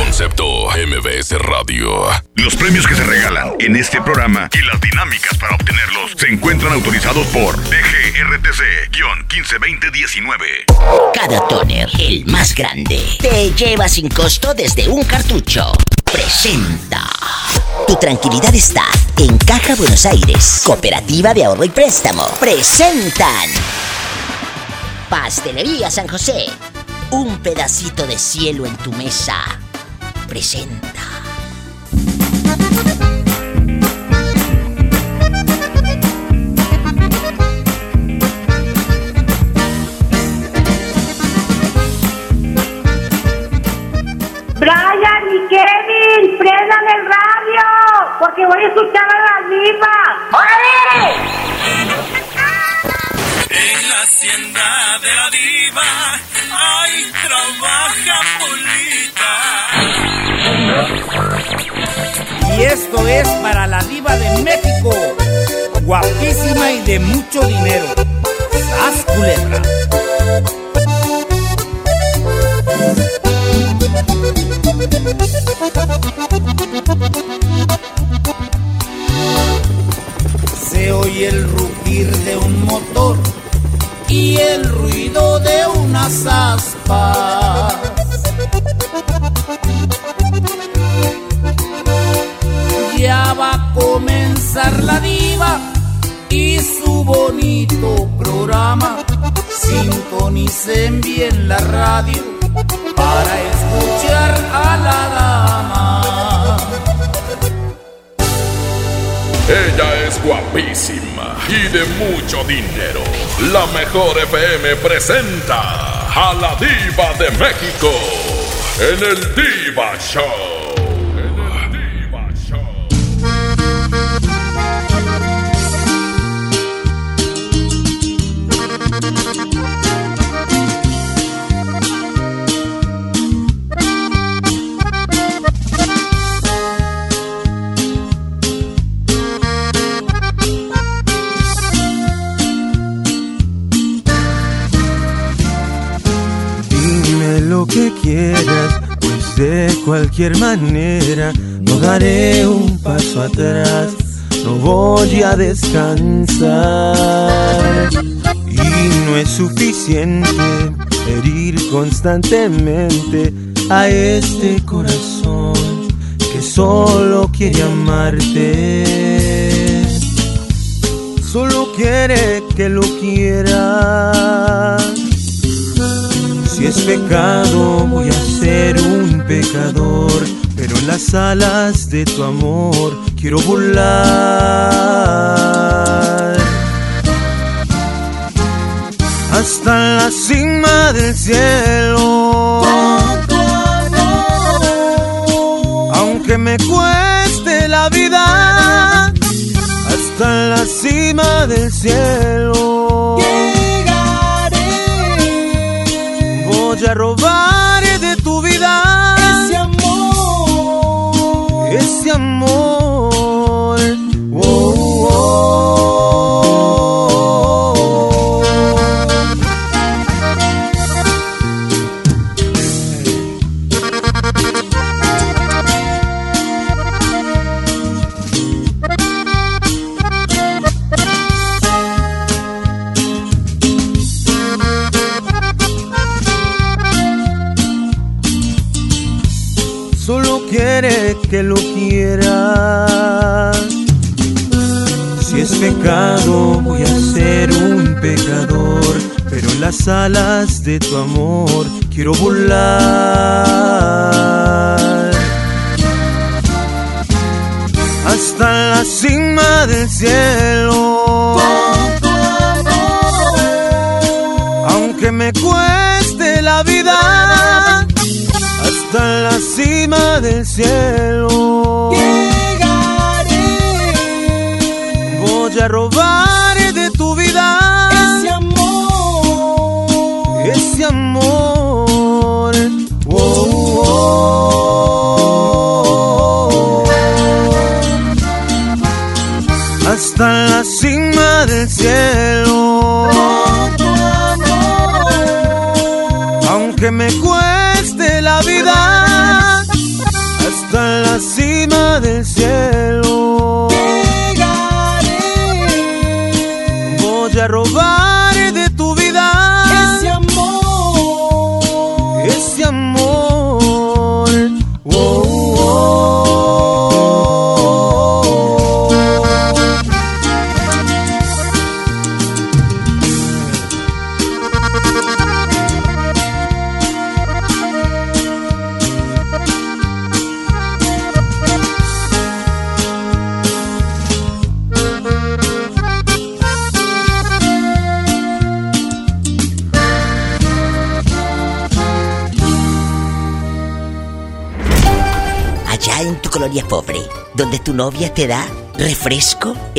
Concepto MBS Radio. Los premios que se regalan en este programa y las dinámicas para obtenerlos se encuentran autorizados por DGRTC-152019. Cada toner, el más grande, te lleva sin costo desde un cartucho. Presenta. Tu tranquilidad está en Caja Buenos Aires, Cooperativa de Ahorro y Préstamo. Presentan. Pastelería San José. Un pedacito de cielo en tu mesa. Presenta. Brian y Kevin, prendan el radio, porque voy a escuchar a la diva. ¡Órale! En la hacienda de la diva, ay, trabaja Polita. Y esto es para la diva de México, guapísima y de mucho dinero. ¡Sas culebra! Se oye el rugir de un motor y el ruido de unas aspas. Ya va a comenzar la diva y su bonito programa. Sintonicen bien la radio para escuchar a la dama. Ella es guapísima y de mucho dinero. La mejor FM presenta a la diva de México en el Diva Show. Lo que quieras, pues de cualquier manera no daré un paso atrás, no voy a descansar. Y no es suficiente herir constantemente a este corazón que solo quiere amarte. Solo quiere que lo quieras. Si es pecado, voy a ser un pecador. Pero en las alas de tu amor quiero volar. Hasta la cima del cielo. Aunque me cueste la vida. Hasta la cima del cielo. Robar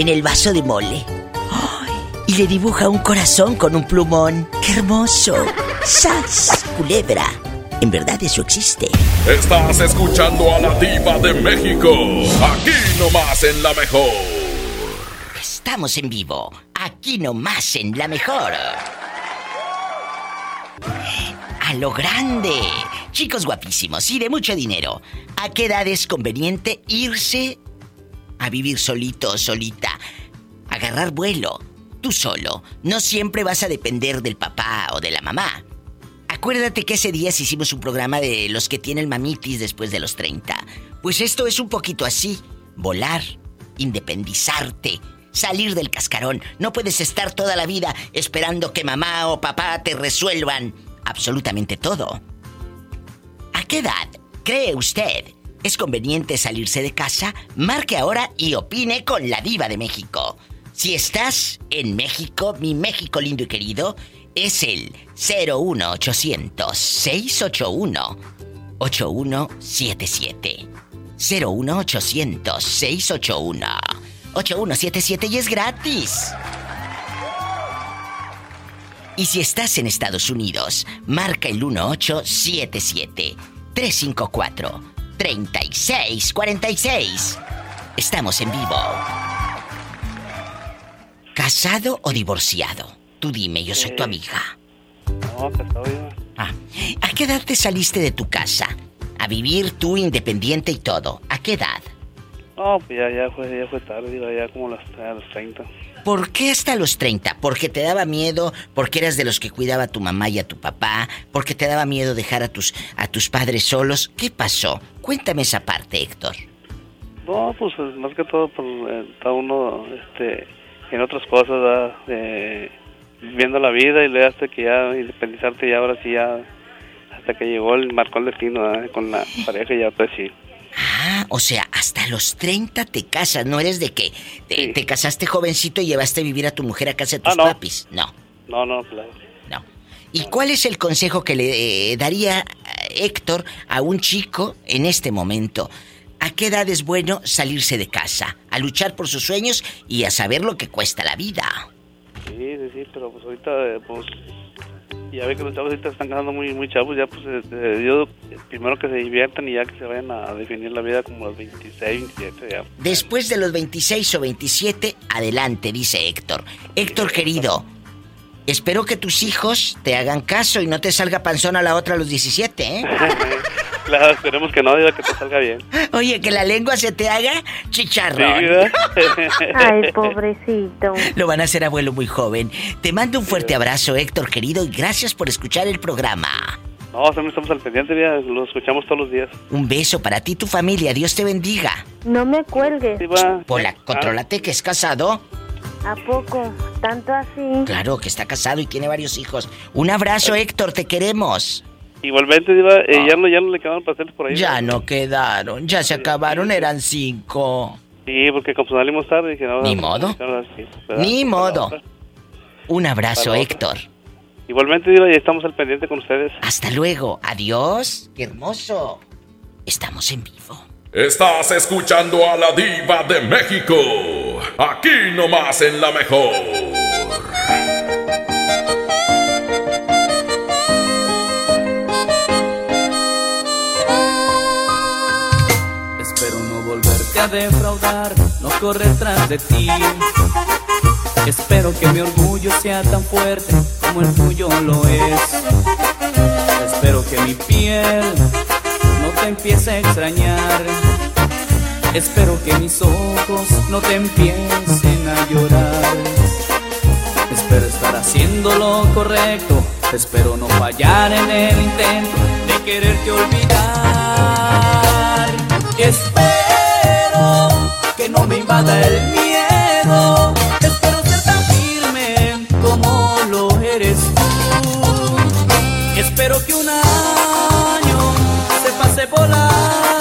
en el vaso de mole. Y le dibuja un corazón con un plumón. ¡Qué hermoso! ¡Sas! Culebra. En verdad eso existe. Estás escuchando a la diva de México. Aquí nomás en la mejor. Estamos en vivo. Aquí nomás en la mejor. A lo grande. Chicos guapísimos y de mucho dinero. ¿A qué edad es conveniente irse a vivir solito o solita? Agarrar vuelo. Tú solo. No siempre vas a depender del papá o de la mamá. Acuérdate que ese día hicimos un programa de los que tienen mamitis después de los 30. Pues esto es un poquito así. Volar, independizarte, salir del cascarón. No puedes estar toda la vida esperando que mamá o papá te resuelvan absolutamente todo. ¿A qué edad cree usted es conveniente salirse de casa? Marque ahora y opine con la diva de México. Si estás en México, mi México lindo y querido, es el 01800 681 8177. 01800 681 8177 y es gratis. Y si estás en Estados Unidos, marca el 1877 354 3646. Estamos en vivo. ¿Casado o divorciado? Tú dime, yo soy tu amiga. No, casado ya. Ah, ¿A qué edad te saliste de tu casa? A vivir tú independiente y todo. ¿A qué edad? No, pues ya, ya, fue, ya fue tarde, ya como las, a los 30. ¿Por qué hasta los 30? ¿Porque te daba miedo? ¿Porque eras de los que cuidaba a tu mamá y a tu papá? ¿Porque te daba miedo dejar a tus, a tus padres solos? ¿Qué pasó? Cuéntame esa parte, Héctor. No, pues es más que todo, pues, eh, está uno este, en otras cosas. Eh, viviendo la vida y luego hasta que ya independizarte y ahora sí ya, hasta que llegó el, marcó el destino ¿verdad? con la pareja y ya pues sí. Ah, o sea, hasta los 30 te casas, no eres de que te, Sí. te casaste jovencito y llevaste a vivir a tu mujer a casa de tus Ah, no. papis. No, No, no, claro. no. ¿Y cuál es el consejo que le eh, daría eh, Héctor a un chico en este momento? ¿A qué edad es bueno salirse de casa? A luchar por sus sueños y a saber lo que cuesta la vida. Sí, sí, sí, pero pues ahorita, eh, pues, ya ve que los chavos ahorita están quedando muy, muy chavos, ya pues, este, yo, primero que se diviertan y ya que se vayan a definir la vida como los 26, 27, ya. Después de los 26 o 27, adelante, dice Héctor. Héctor querido, espero que tus hijos te hagan caso y no te salga panzón a la otra a los 17, ¿eh? claro, esperemos que no, diga que te salga bien. Oye, que la lengua se te haga Sí, chicharrón. ¿verdad? Ay, pobrecito. Lo van a hacer abuelo muy joven. Te mando un fuerte abrazo, Héctor querido, y gracias por escuchar el programa. No, siempre estamos al pendiente, ya, lo escuchamos todos los días. Un beso para ti y tu familia. Dios te bendiga. No me cuelgues. Sí, va. Pola, contrólate que es casado. ¿A poco? ¿Tanto así? Claro que está casado y tiene varios hijos. Un abrazo, Héctor, te queremos. Igualmente, Diva, eh, ya, no, ya no le quedaron pasteles por ahí. Ya no quedaron, ya se acabaron, eran cinco. Sí, porque como salimos tarde, dije, no. Ni no, modo. ¿verdad? Ni Para modo. otra. Un abrazo, Para otra. Héctor. Igualmente, Diva, y estamos al pendiente con ustedes. Hasta luego. Adiós. Qué hermoso. Estamos en vivo. Estás escuchando a la diva de México. Aquí nomás en la mejor. Defraudar, no correr tras de ti. Espero que mi orgullo sea tan fuerte como el tuyo lo es. Espero que mi piel no te empiece a extrañar. Espero que mis ojos no te empiecen a llorar. Espero estar haciendo lo correcto. Espero no fallar en el intento de quererte olvidar. Espero que no me invada el miedo. Espero ser tan firme como lo eres tú. Espero que un año se pase volando.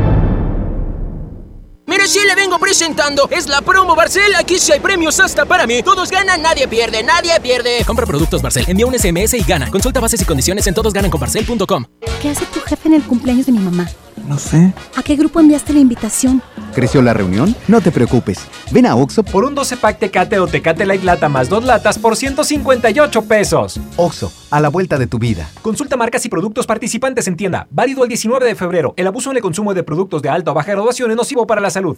Es la promo Barcel. Aquí sí hay premios hasta para mí. Todos ganan, nadie pierde, nadie pierde. Compra productos Barcel, envía un SMS y gana. Consulta bases y condiciones en todosgananconbarcel.com. ¿Qué hace tu jefe en el cumpleaños de mi mamá? No sé. ¿A qué grupo enviaste la invitación? ¿Creció la reunión? No te preocupes. Ven a Oxo por un 12 pack Tecate o Tecate Light Lata más dos latas por 158 pesos. Oxo, a la vuelta de tu vida. Consulta marcas y productos participantes en tienda. Válido el 19 de febrero. El abuso en el consumo de productos de alta o baja graduación es nocivo para la salud.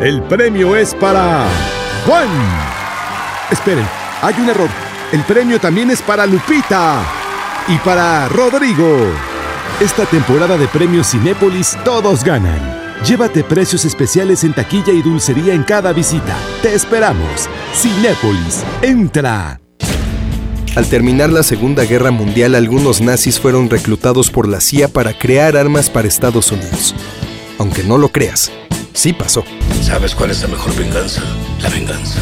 El premio es para Juan. Esperen, hay un error. El premio también es para Lupita y para Rodrigo. Esta temporada de premios Cinépolis todos ganan. Llévate precios especiales en taquilla y dulcería en cada visita. Te esperamos. Cinépolis, entra. Al terminar la Segunda Guerra Mundial, algunos nazis fueron reclutados por la CIA para crear armas para Estados Unidos. Aunque no lo creas, sí pasó. ¿Sabes cuál es la mejor venganza? La venganza.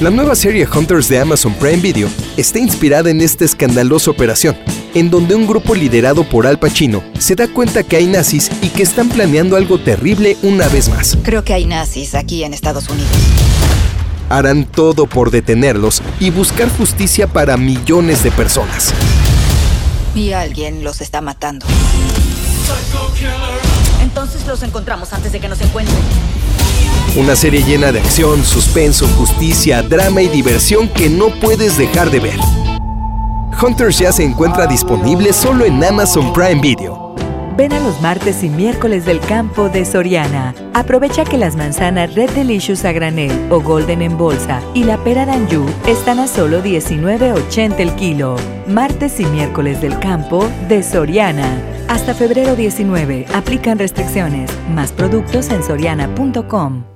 La nueva serie Hunters de Amazon Prime Video está inspirada en esta escandalosa operación, en donde un grupo liderado por Al Pacino se da cuenta que hay nazis y que están planeando algo terrible una vez más. Creo que hay nazis aquí en Estados Unidos. Harán todo por detenerlos y buscar justicia para millones de personas. Y alguien los está matando. Los encontramos antes de que nos encuentren. Una serie llena de acción, suspenso, justicia, drama y diversión que no puedes dejar de ver. Hunters ya se encuentra disponible solo en Amazon Prime Video. Ven a los martes y miércoles del campo de Soriana. Aprovecha que las manzanas Red Delicious a granel o Golden en bolsa y la pera Danju están a solo 19.80 el kilo. Martes y miércoles del campo de Soriana. Hasta febrero 19. Aplican restricciones. Más productos en soriana.com.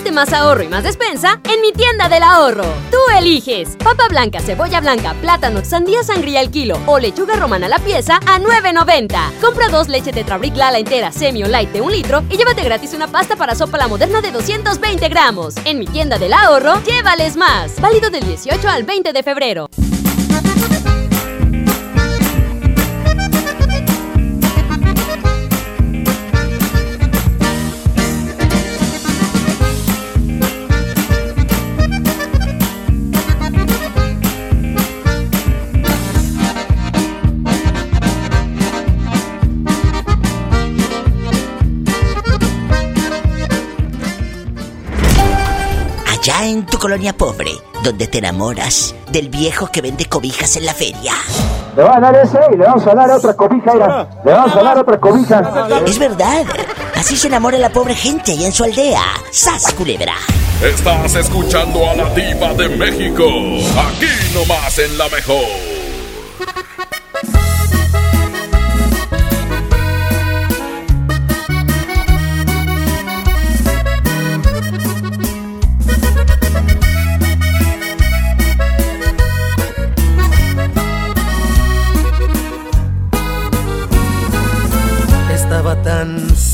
más ahorro y más despensa en mi tienda del ahorro. Tú eliges papa blanca, cebolla blanca, plátano, sandía sangría al kilo o lechuga romana a la pieza a 9.90. Compra dos leche Tetrabric Lala entera, semi o light de un litro y llévate gratis una pasta para sopa la moderna de 220 gramos. En mi tienda del ahorro, llévales más. Válido del 18 al 20 de febrero. Allá en tu colonia pobre, donde te enamoras del viejo que vende cobijas en la feria. Le va a dar ese y le vamos a dar otra cobija, mira. Le vamos a dar otra cobija. Es verdad. Así se enamora la pobre gente allá en su aldea. ¡Sas, culebra! Estás escuchando a la diva de México. Aquí nomás en la mejor.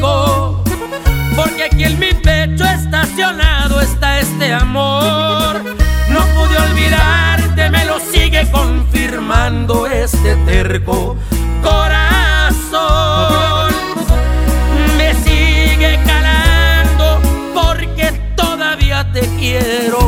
Porque aquí en mi pecho estacionado está este amor. No pude olvidarte, me lo sigue confirmando este terco corazón. Me sigue calando porque todavía te quiero,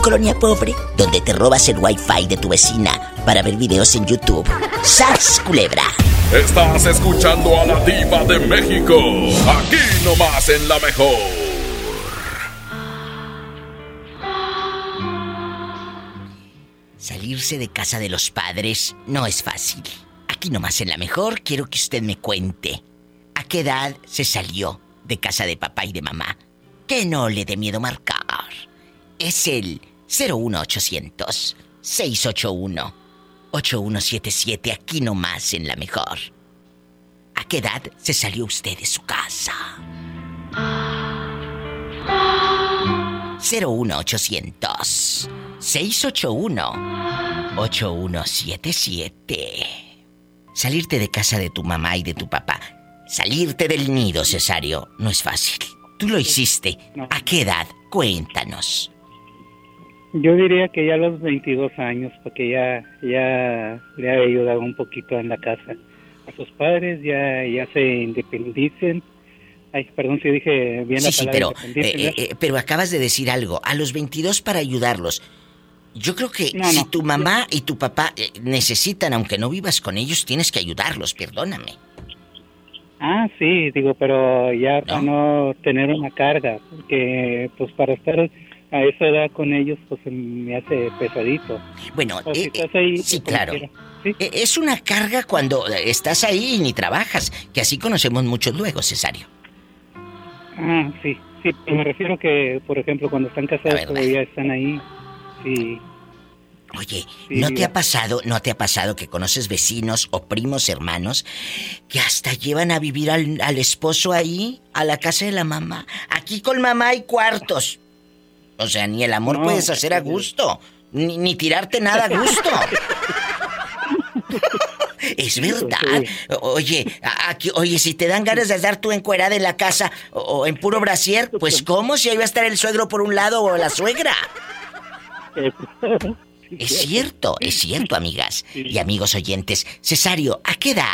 tu colonia pobre, donde te robas el wifi de tu vecina para ver videos en YouTube. ¡Sas, culebra! Estás escuchando a la diva de México. Aquí nomás en la mejor. Salirse de casa de los padres no es fácil. Aquí nomás en la mejor quiero que usted me cuente. ¿A qué edad se salió de casa de papá y de mamá? Que no le dé miedo marcar. Es el 01800 681 8177 aquí nomás en la mejor. ¿A qué edad se salió usted de su casa? 01800 681 8177. Salirte de casa de tu mamá y de tu papá. Salirte del nido, Cesario, no es fácil. Tú lo hiciste. ¿A qué edad? Cuéntanos. Yo diría que ya a los 22 años, porque ya, ya le ha ayudado un poquito en la casa. A sus padres ya, ya se independicen. Ay, perdón si dije bien la Sí, sí, palabra pero, independicen, eh, eh, pero acabas de decir algo. A los 22 para ayudarlos. Yo creo que No, si no. tu mamá y tu papá eh, necesitan, aunque no vivas con ellos, tienes que ayudarlos, perdóname. Ah, sí, digo, pero ya para no tener una carga, porque pues para estar a esa edad con ellos, pues me hace pesadito. Bueno, O si eh, estás ahí, sí, claro. Eh, Es una carga cuando eh, estás ahí y ni trabajas, que así conocemos muchos luego, Cesario. Ah, sí, sí, pero me refiero que, por ejemplo, cuando están casados todavía están ahí, sí. Oye, Sí, ¿no te ha pasado, no te ha pasado que conoces vecinos o primos hermanos que hasta llevan a vivir al, al esposo ahí, a la casa de la mamá? Aquí con mamá hay cuartos. O sea, ni el amor No, puedes hacer a gusto, ni, ni tirarte nada a gusto. Es verdad. Oye, aquí, oye, si te dan ganas de dar tu encuerada en la casa o, o en puro brasier, pues ¿cómo? Si ahí va a estar el suegro por un lado o la suegra. Es cierto, es cierto, amigas y amigos oyentes. Cesario, ¿a qué edad?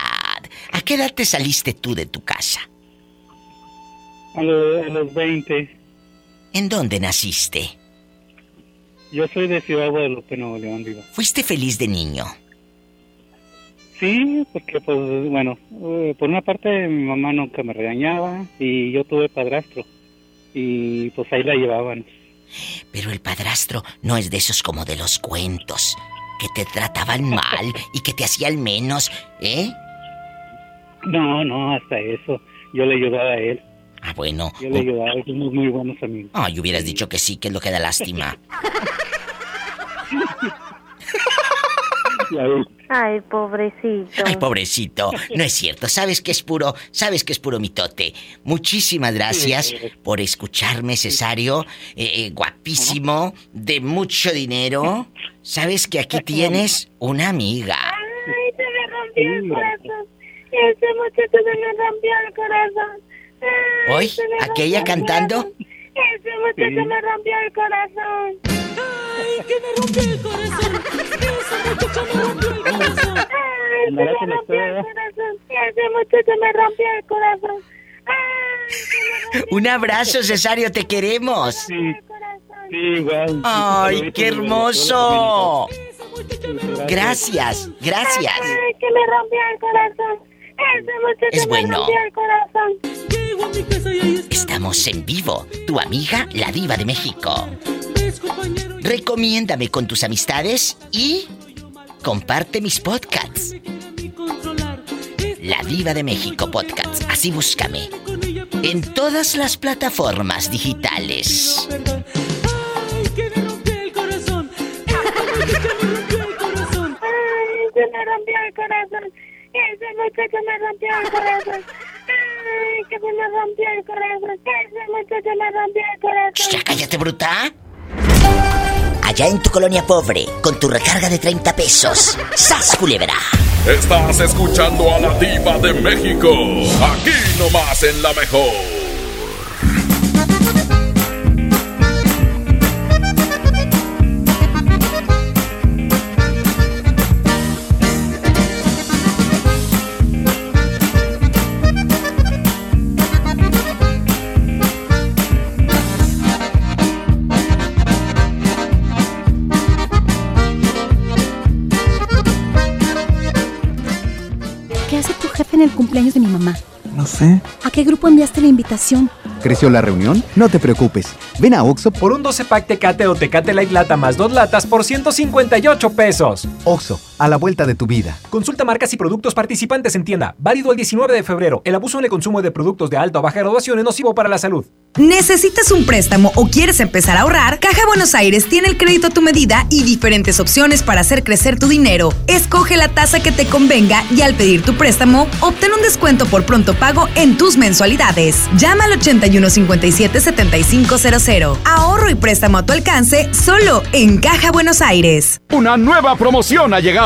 ¿A qué edad te saliste tú de tu casa? A los 20. ¿En dónde naciste? Yo soy de Ciudad Guadalupe, Nuevo León, digo. ¿Fuiste feliz de niño? Sí, porque pues bueno, eh, por una parte mi mamá nunca me regañaba y yo tuve padrastro y pues ahí la llevaban. Pero el padrastro no es de esos como de los cuentos, que te trataban mal y que te hacían menos, ¿eh? No, no, hasta eso. Yo le ayudaba a él. Ah, bueno. Yo le ayudaba, somos muy buenos amigos. Ay, hubieras dicho que sí, que es lo que da lástima. Ay, pobrecito. Ay, pobrecito. No es cierto. Sabes que es puro, sabes que es puro mitote. Muchísimas gracias por escucharme, Cesario. Eh, eh, guapísimo, de mucho dinero. Sabes que aquí tienes una amiga. Ay, se me rompió el corazón. Ese muchacho se me rompió el corazón. Ay, Hoy, me aquella rompió el cantando. corazón. Ese muchacho Sí. me rompió el corazón. Ay, que me rompió el corazón. Ese muchacho Ay, se me rompió el corazón. Ese muchacho me rompió el corazón. Un abrazo, Cesario, te queremos. Sí, igual. Ay, qué hermoso. Gracias, gracias. Ay, que me rompió el corazón. Es bueno. me rompió el corazón. Estamos en vivo. Tu amiga, la diva de México. Recomiéndame con tus amistades y comparte mis podcasts. La diva de México Podcasts. Así búscame. En todas las plataformas digitales. Ay, se me rompió el corazón. Ese muchacho me rompió el corazón. Ay, que se me rompió el corazón. Ese muchacho me rompió el corazón. Ya cállate, bruta. Allá en tu colonia pobre, con tu recarga de 30 pesos. ¡Sas, culebra! Estás escuchando a la diva de México. Aquí nomás en la mejor. Mamá? No sé. ¿A qué grupo enviaste la invitación? ¿Creció la reunión? No te preocupes. Ven a Oxo Por un 12 pack Tecate o Tecate Light Lata más dos latas por 158 pesos. Oxo, a la vuelta de tu vida. Consulta marcas y productos participantes en tienda. Válido el 19 de febrero. El abuso en el consumo de productos de alta o baja graduación es nocivo para la salud. ¿Necesitas un préstamo o quieres empezar a ahorrar? Caja Buenos Aires tiene el crédito a tu medida y diferentes opciones para hacer crecer tu dinero. Escoge la tasa que te convenga y al pedir tu préstamo, obtén un descuento por pronto pago en tus mensualidades. Llama al 8157-7500. Ahorro y préstamo a tu alcance solo en Caja Buenos Aires. Una nueva promoción ha llegado.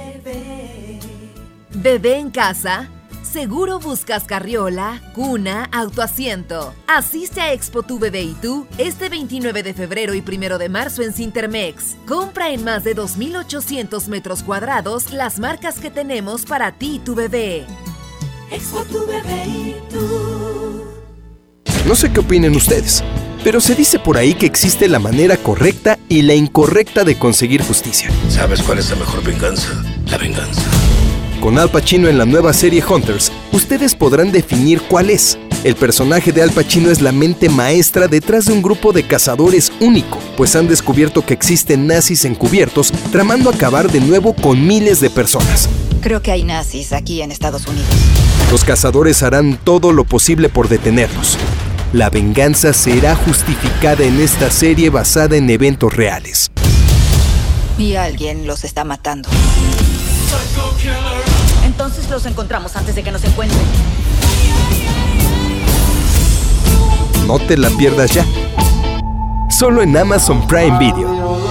Bebé en casa. Seguro buscas carriola, cuna, autoasiento. Asiste a Expo Tu Bebé y tú este 29 de febrero y 1 de marzo en Cintermex. Compra en más de 2.800 metros cuadrados las marcas que tenemos para ti y tu bebé. Expo tu bebé y tú. No sé qué opinen ustedes, pero se dice por ahí que existe la manera correcta y la incorrecta de conseguir justicia. ¿Sabes cuál es la mejor venganza? La venganza. Con Al Pacino en la nueva serie Hunters, ustedes podrán definir cuál es. El personaje de Al Pacino es la mente maestra detrás de un grupo de cazadores único, pues han descubierto que existen nazis encubiertos tramando acabar de nuevo con miles de personas. Creo que hay nazis aquí en Estados Unidos. Los cazadores harán todo lo posible por detenerlos. La venganza será justificada en esta serie basada en eventos reales. Y alguien los está matando. Entonces los encontramos antes de que nos encuentren. No te la pierdas ya. Solo en Amazon Prime Video.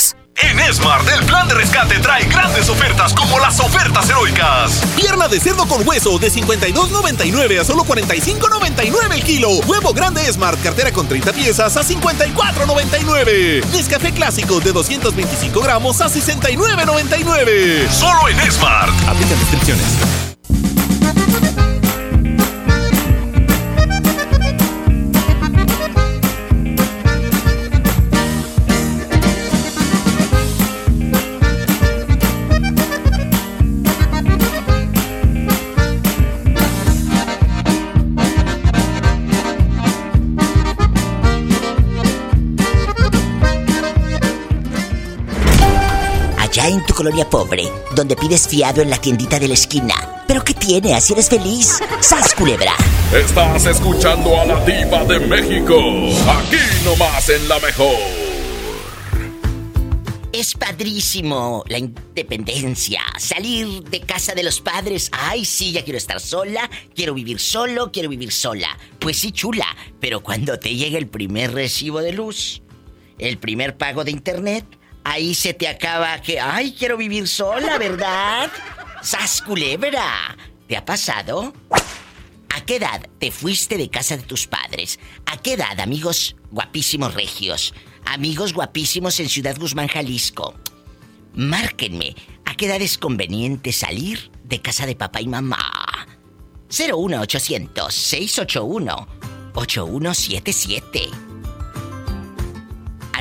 En Smart, el plan de rescate trae grandes ofertas como las ofertas heroicas. Pierna de cerdo con hueso de 52.99 a solo 45.99 el kilo. Huevo grande Smart, cartera con 30 piezas a 54.99. Nescafé clásico de 225 gramos a 69.99. Solo en Smart. Aplican restricciones. En tu colonia pobre, donde pides fiado en la tiendita de la esquina. ¿Pero qué tiene? ¿Así eres feliz? ¡Sas, culebra! Estás escuchando a la diva de México. Aquí nomás en La Mejor. Es padrísimo la independencia, salir de casa de los padres. Ay, sí, ya quiero estar sola, quiero vivir solo, quiero vivir sola. Pues sí, chula, pero cuando te llega el primer recibo de luz, el primer pago de internet, ahí se te acaba que, ay, quiero vivir sola, ¿verdad? ¡Sas culebra! ¿Te ha pasado? ¿A qué edad te fuiste de casa de tus padres? ¿A qué edad, amigos guapísimos regios? Amigos guapísimos en Ciudad Guzmán, Jalisco. Márquenme, ¿a qué edad es conveniente salir de casa de papá y mamá? 01800 681 8177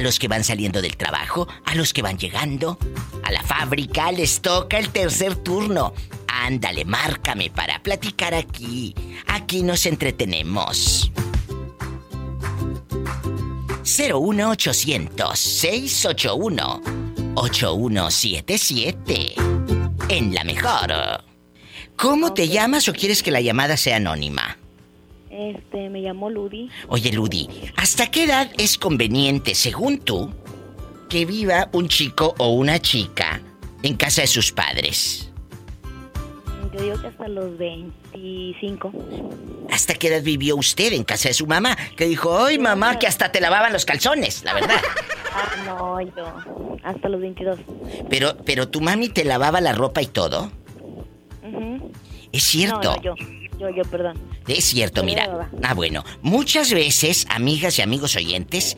a los que van saliendo del trabajo, a los que van llegando, a la fábrica, les toca el tercer turno. Ándale, márcame para platicar aquí. Aquí nos entretenemos. 01800 681 8177 En la mejor. ¿Cómo te llamas o quieres que la llamada sea anónima? Este, me llamo Ludi. Oye, Ludi, ¿hasta qué edad es conveniente, según tú, que viva un chico o una chica en casa de sus padres? Yo digo que hasta los 25. ¿Hasta qué edad vivió usted en casa de su mamá? Que dijo, ¡ay, mamá, que hasta te lavaban los calzones! La verdad. Ah, no, yo. Hasta los 22. Pero, pero tu mami te lavaba la ropa y todo. Es cierto. No, no, yo. Yo, yo, perdón. Es cierto, mira. Ah, bueno. Muchas veces, amigas y amigos oyentes,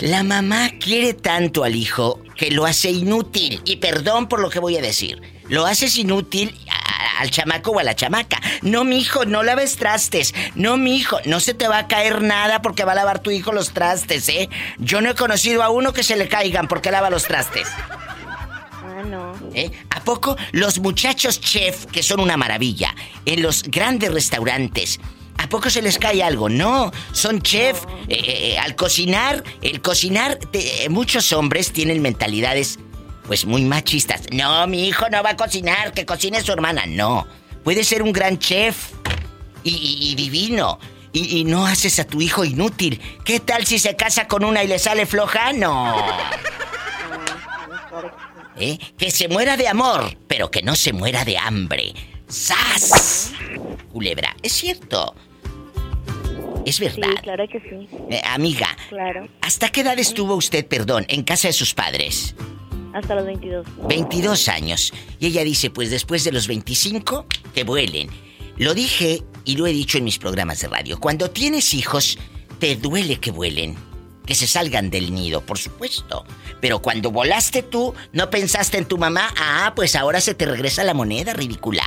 la mamá quiere tanto al hijo que lo hace inútil. Y perdón por lo que voy a decir. Lo haces inútil a- al chamaco o a la chamaca. No, mi hijo, no laves trastes. No, mi hijo, no se te va a caer nada porque va a lavar tu hijo los trastes, ¿eh? Yo no he conocido a uno que se le caigan porque lava los trastes. Ah, no. ¿Eh? ¿A poco los muchachos chef, que son una maravilla, en los grandes restaurantes, ¿a poco se les cae algo? No, son chef. Eh, eh, al cocinar, el cocinar, te- muchos hombres tienen mentalidades, pues muy machistas. No, mi hijo no va a cocinar, que cocine su hermana. No, puede ser un gran chef y, y- y divino. Y, y no haces a tu hijo inútil. ¿Qué tal si se casa con una y le sale floja? No. ¿Eh? Que se muera de amor, pero que no se muera de hambre. ¡Sas! Culebra, es cierto. Es verdad. Sí, claro que sí. Eh, amiga, Claro. ¿hasta qué edad estuvo usted, perdón, en casa de sus padres? Hasta los 22. 22 años. Y ella dice, pues después de los 25, que vuelen. Lo dije y lo he dicho en mis programas de radio. Cuando tienes hijos, te duele que vuelen. Que se salgan del nido, por supuesto. Pero cuando volaste tú, no pensaste en tu mamá. Ah, pues ahora se te regresa la moneda, ridícula.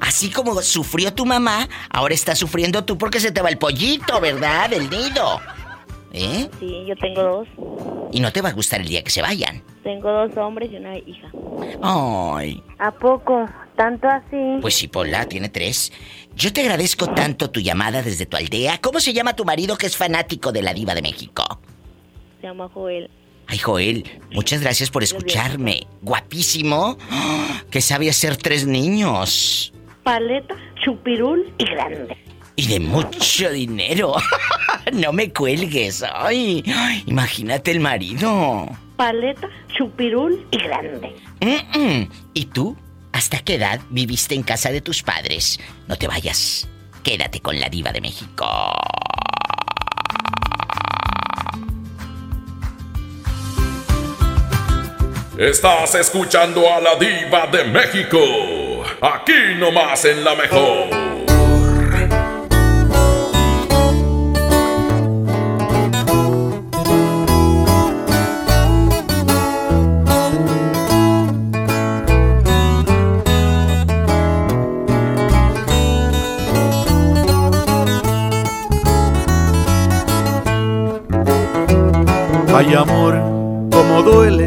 Así como sufrió tu mamá, ahora estás sufriendo tú porque se te va el pollito, ¿verdad? Del nido. ¿Eh? Sí, yo tengo dos. Y no te va a gustar el día que se vayan. Tengo dos hombres y una hija. Ay. ¿A poco? ¿Tanto así? Pues sí, Pola, tiene tres. Yo te agradezco tanto tu llamada desde tu aldea. ¿Cómo se llama tu marido que es fanático de la diva de México? Llama Joel. Ay, Joel, muchas gracias por escucharme. Guapísimo. Que sabe hacer tres niños. Paleta, chupirul y grande. Y de mucho dinero. no me cuelgues. Ay, imagínate el marido. Paleta, chupirul y grande. ¿Y tú? ¿Hasta qué edad viviste en casa de tus padres? No te vayas. Quédate con la diva de México. Estás escuchando a la diva de México. Aquí nomás en la mejor. Ay amor, como duele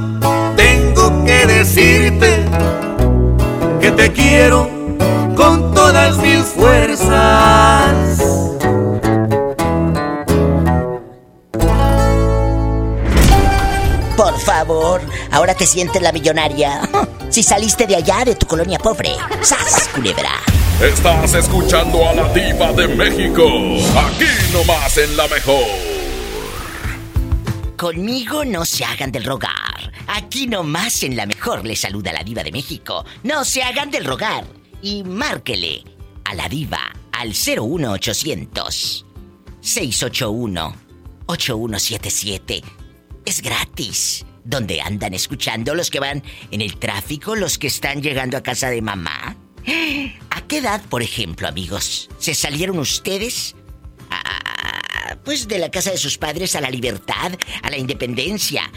decirte que te quiero con todas mis fuerzas. Por favor, ahora te sientes la millonaria. Si saliste de allá, de tu colonia pobre. ¡Sas, culebra! Estás escuchando a la diva de México. Aquí nomás en la mejor. Conmigo no se hagan del rogar. Aquí nomás en la mejor le saluda la diva de México. No se hagan del rogar. Y márquele a la diva al 01800 681 8177. Es gratis. ¿Dónde andan escuchando los que van en el tráfico, los que están llegando a casa de mamá? ¿A qué edad, por ejemplo, amigos, se salieron ustedes? Ah, pues de la casa de sus padres a la libertad, a la independencia.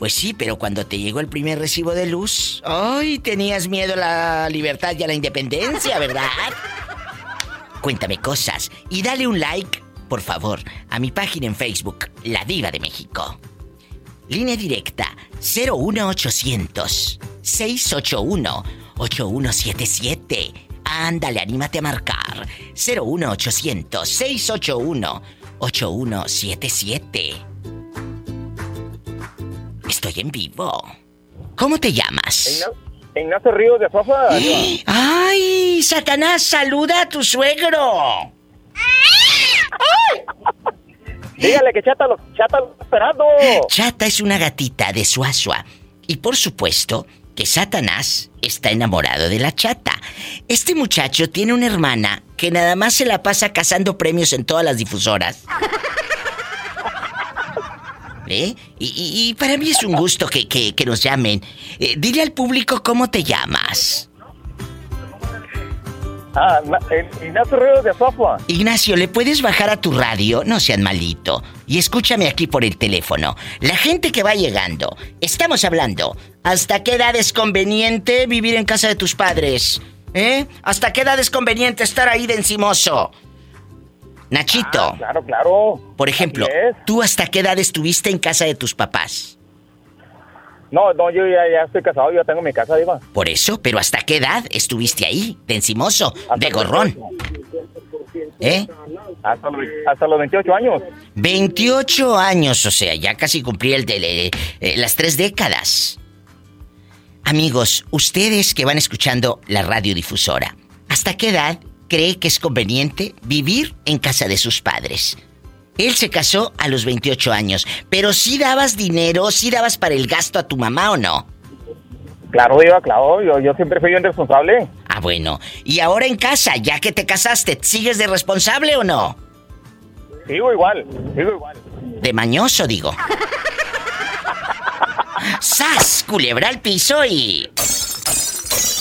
Pues sí, pero cuando te llegó el primer recibo de luz, ¡ay! Tenías miedo a la libertad y a la independencia, ¿verdad? Cuéntame cosas y dale un like, por favor, a mi página en Facebook, La Diva de México. Línea directa 01800 681 8177. Ándale, anímate a marcar 01800 681 8177. Estoy en vivo. ¿Cómo te llamas? Ignacio Ríos de Sofa. ¡Ay! Satanás, saluda a tu suegro. Dígale que Chata lo, Chata lo está esperando. Chata es una gatita de Suazua. Y por supuesto que Satanás está enamorado de la chata. Este muchacho tiene una hermana que nada más se la pasa cazando premios en todas las difusoras. ¿Eh? Y, y- y para mí es un gusto que, que- que nos llamen. Eh, dile al público cómo te llamas. Ah, eh, Ignacio Ríos de. Ignacio, ¿le puedes bajar a tu radio? No seas maldito. Y escúchame aquí por el teléfono. La gente que va llegando, estamos hablando. ¿Hasta qué edad es conveniente vivir en casa de tus padres? ¿Eh? ¿Hasta qué edad es conveniente estar ahí de encimoso? Nachito. Ah, claro, claro. Por ejemplo. ¿tú hasta qué edad estuviste en casa de tus papás? No, no, yo ya, ya estoy casado, yo tengo mi casa, Diva. Por eso, pero ¿hasta qué edad estuviste ahí? De encimoso, de gorrón. ¿Eh? Hasta, los- hasta los 28 años. 28 años, o sea, ya casi cumplí el de eh, eh, las tres décadas. Amigos, ustedes que van escuchando la radiodifusora, ¿hasta qué edad cree que es conveniente vivir en casa de sus padres? Él se casó a los 28 años, pero sí dabas dinero, sí dabas para el gasto a tu mamá o no? Claro, Diva, claro, yo, yo siempre fui bien responsable. Ah, bueno. Y ahora en casa, ya que te casaste, ¿sigues de responsable o no? Sigo igual, sigo igual. De mañoso, digo. ¡Sas! Culebra al piso y.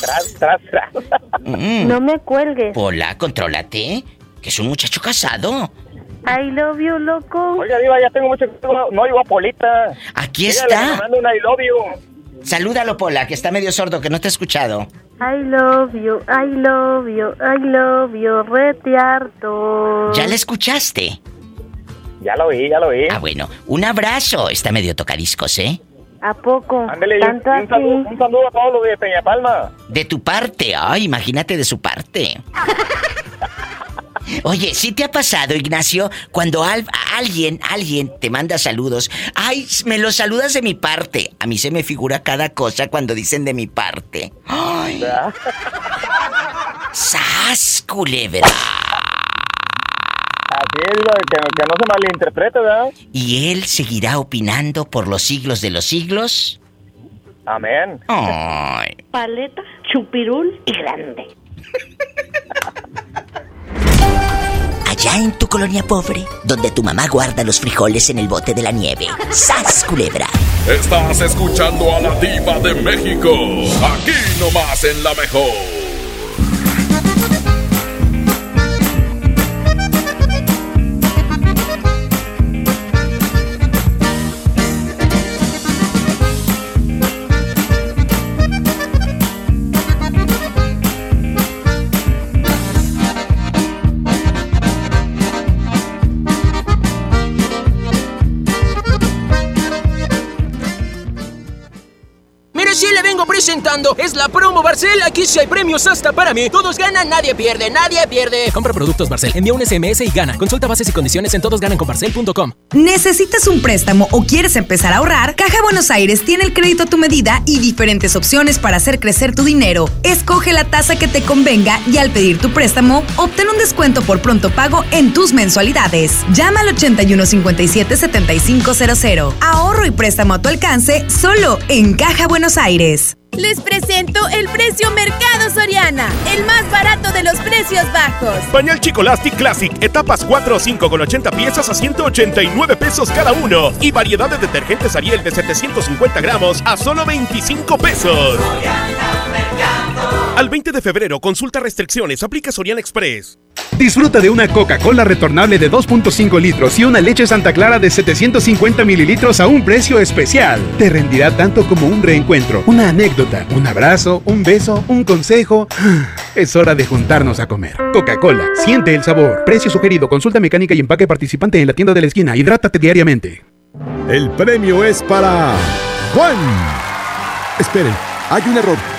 Tras, tras, tras. Mm. No me cuelgues. Hola, contrólate. Que es un muchacho casado. I love you, loco. Oiga, Diva, ya tengo mucho que no, oigo a Polita. Aquí Dígale está. una I love you. Salúdalo, Pola, que está medio sordo, que no te ha escuchado. I love you, I love you, I love you, rete harto. ¿Ya la escuchaste? Ya lo vi, ya lo vi. Ah, bueno. Un abrazo. Está medio tocadiscos, ¿eh? ¿A poco? Un, Tanto un saludo, así. un saludo a todos los de Peña Palma. De tu parte. Ay, imagínate de su parte. Oye, ¿sí te ha pasado, Ignacio, cuando al- alguien, alguien te manda saludos? Ay, me los saludas de mi parte. A mí se me figura cada cosa cuando dicen de mi parte. Ay. ¡Sas, culebra! Así es, que, que no se malinterprete, ¿verdad? ¿Y él seguirá opinando por los siglos de los siglos? Amén. Ay. Paleta, chupirul y grande. Allá en tu colonia pobre, donde tu mamá guarda los frijoles en el bote de la nieve. ¡Sas, culebra! Estás escuchando a la diva de México. Aquí nomás en la mejor. Es la promo Barcel. Aquí sí hay premios hasta para mí. Todos ganan, nadie pierde, nadie pierde. Compra productos Barcel, envía un SMS y gana. Consulta bases y condiciones en todosgananconbarcel.com. ¿Necesitas un préstamo o quieres empezar a ahorrar? Caja Buenos Aires tiene el crédito a tu medida y diferentes opciones para hacer crecer tu dinero. Escoge la tasa que te convenga y al pedir tu préstamo, obtén un descuento por pronto pago en tus mensualidades. Llama al 8157-7500. Ahorro y préstamo a tu alcance solo en Caja Buenos Aires. Les presento el precio Mercado Soriana, el más barato de los precios bajos. Pañal Chicolastic Classic, etapas 4 o 5 con 80 piezas a 189 pesos cada uno. Y variedad de detergentes Ariel de 750 gramos a solo 25 pesos. Al 20 de febrero, consulta restricciones, aplica Soriana Express. Disfruta de una Coca-Cola retornable de 2.5 litros y una leche Santa Clara de 750 mililitros a un precio especial. Te rendirá tanto como un reencuentro, una anécdota, un abrazo, un beso, un consejo. Es hora de juntarnos a comer. Coca-Cola, siente el sabor. Precio sugerido, consulta mecánica y empaque participante en la tienda de la esquina. Hidrátate diariamente. El premio es para Juan. Esperen, hay un error.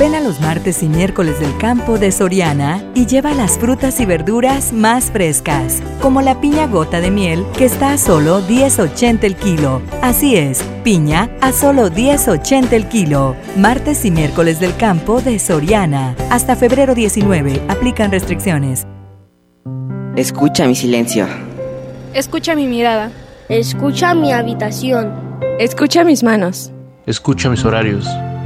Ven a los martes y miércoles del campo de Soriana y lleva las frutas y verduras más frescas, como la piña gota de miel que está a solo 10.80 el kilo. Así es, piña a solo 10.80 el kilo. Martes y miércoles del campo de Soriana. Hasta febrero 19 aplican restricciones. Escucha mi silencio. Escucha mi mirada. Escucha mi habitación. Escucha mis manos. Escucha mis horarios.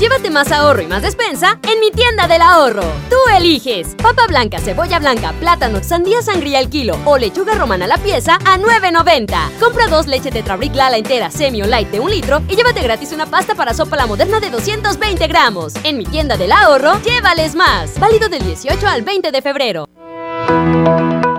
Llévate más ahorro y más despensa en mi tienda del ahorro. Tú eliges papa blanca, cebolla blanca, plátano, sandía sangría al kilo o lechuga romana a la pieza a 9.90. Compra dos leche Tetrabric Lala entera, semi o light de un litro y llévate gratis una pasta para sopa la moderna de 220 gramos. En mi tienda del ahorro, llévales más. Válido del 18 al 20 de febrero.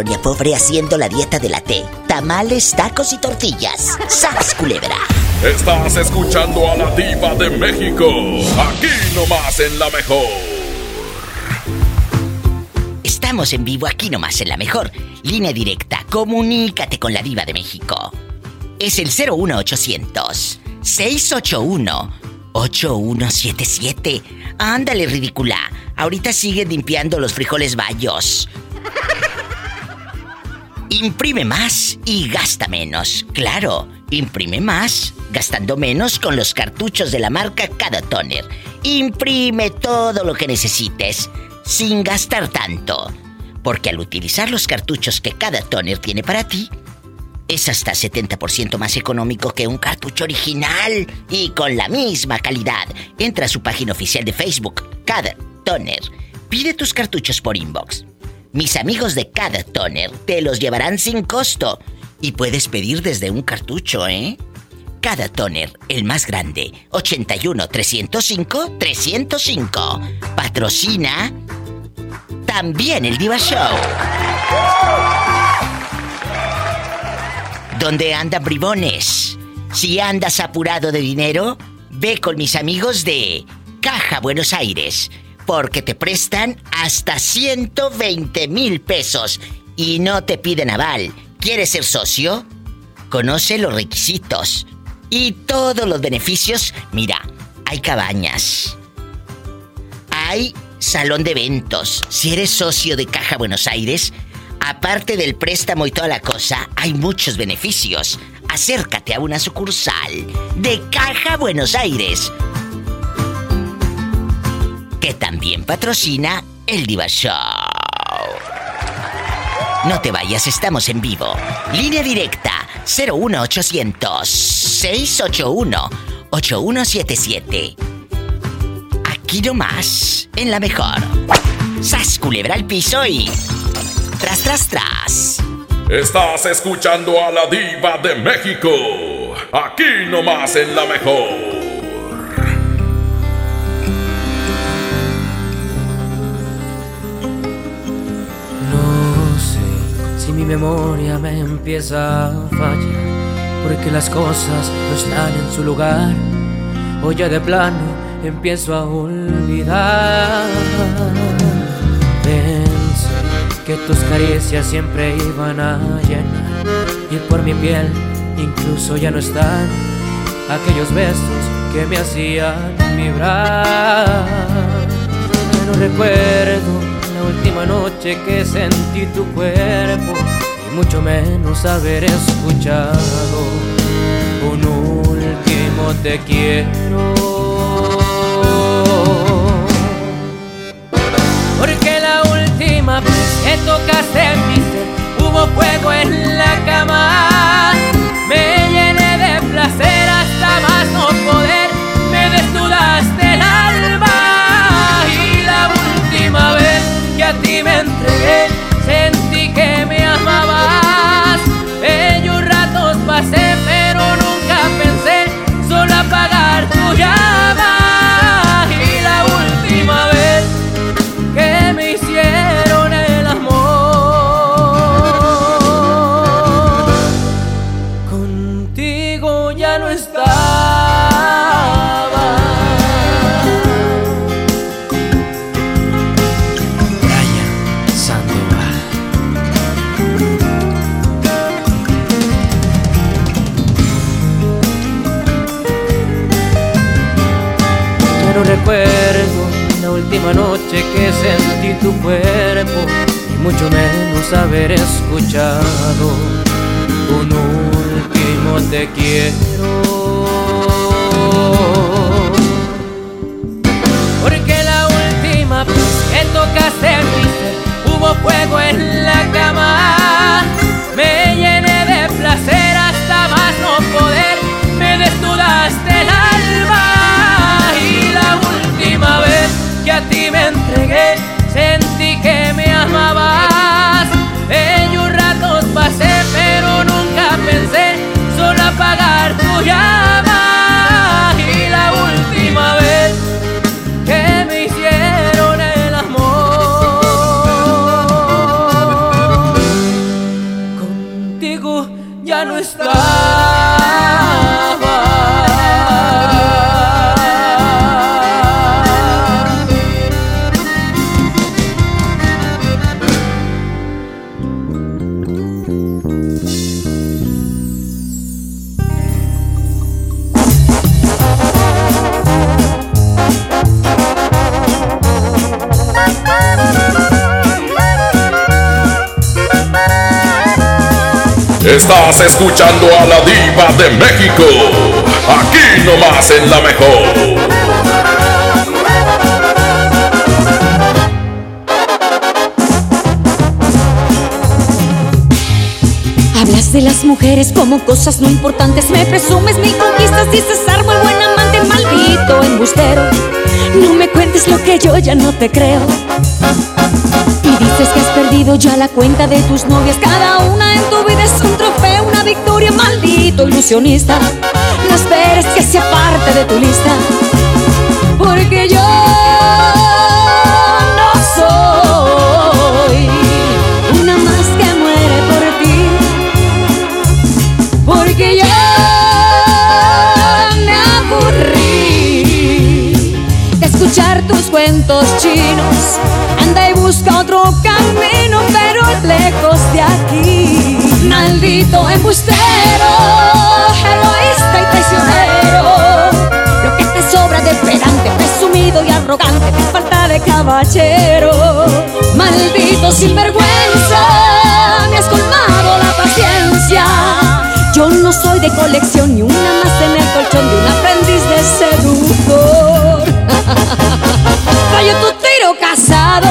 Colonia pobre haciendo la dieta de la T. Tamales, tacos y tortillas. ¡Sas, culebra! Estás escuchando a la diva de México. Aquí nomás en la mejor. Estamos en vivo aquí nomás en la mejor. Línea directa. Comunícate con la diva de México. Es el 01800 681 8177. Ándale, ridícula. Ahorita sigue limpiando los frijoles bayos. Imprime más y gasta menos. Claro, imprime más, gastando menos con los cartuchos de la marca Cada Toner. Imprime todo lo que necesites, sin gastar tanto. Porque al utilizar los cartuchos que Cada Toner tiene para ti, es hasta 70% más económico que un cartucho original y con la misma calidad. Entra a su página oficial de Facebook, Cada Toner. Pide tus cartuchos por inbox. Mis amigos de Cada Toner te los llevarán sin costo. Y puedes pedir desde un cartucho, ¿eh? Cada Toner, el más grande. 81 305 305. Patrocina también el Diva Show. ¿Dónde andan bribones? Si andas apurado de dinero, ve con mis amigos de Caja Buenos Aires, porque te prestan hasta 120 mil pesos y no te piden aval. ¿Quieres ser socio? Conoce los requisitos y todos los beneficios. Mira, hay cabañas, hay salón de eventos. Si eres socio de Caja Buenos Aires, aparte del préstamo y toda la cosa, hay muchos beneficios. Acércate a una sucursal de Caja Buenos Aires, que también patrocina el Diva Show. No te vayas, estamos en vivo. Línea directa 01800 681 8177. Aquí nomás, en la mejor. Sas culebra al piso y. Tras, tras, tras. Estás escuchando a la Diva de México. Aquí nomás en la mejor. Memoria me empieza a fallar. Porque las cosas no están en su lugar. O ya de plano empiezo a olvidar. Pensé que tus caricias siempre iban a llenar. Y por mi piel incluso ya no están aquellos besos que me hacían vibrar. No recuerdo la última noche que sentí tu cuerpo mucho menos haber escuchado un último te quiero. Porque la última vez que tocaste mi ser hubo fuego en la cama. Me llené de placer hasta más no poder. Me desnudaste el alma. Y la última vez que a ti me apagar noche que sentí tu cuerpo y mucho menos haber escuchado un último te quiero. Porque la última vez que tocaste mi ser hubo fuego en la cama. Estás escuchando a la Diva de México. Aquí nomás en la mejor. Hablas de las mujeres como cosas no importantes. Me presumes mil conquistas. Dices árbol, buen amante, maldito embustero. No me cuentes lo que yo ya no te creo. Y dices que has perdido ya la cuenta de tus novias. Cada una en tu vida es un trofeo, victoria, maldito ilusionista. No esperes que sea parte de tu lista. Porque yo no soy una más que muere por ti. Porque ya me aburrí de escuchar tus cuentos chinos. Anda y busca otro camino, pero lejos de aquí. Maldito embustero, egoísta y traicionero. Lo que te sobra de pedante, presumido y arrogante, falta de caballero. Maldito sinvergüenza, me has colmado la paciencia. Yo no soy de colección ni una más en el colchón de un aprendiz de seductor. Fallo tu tiro casado.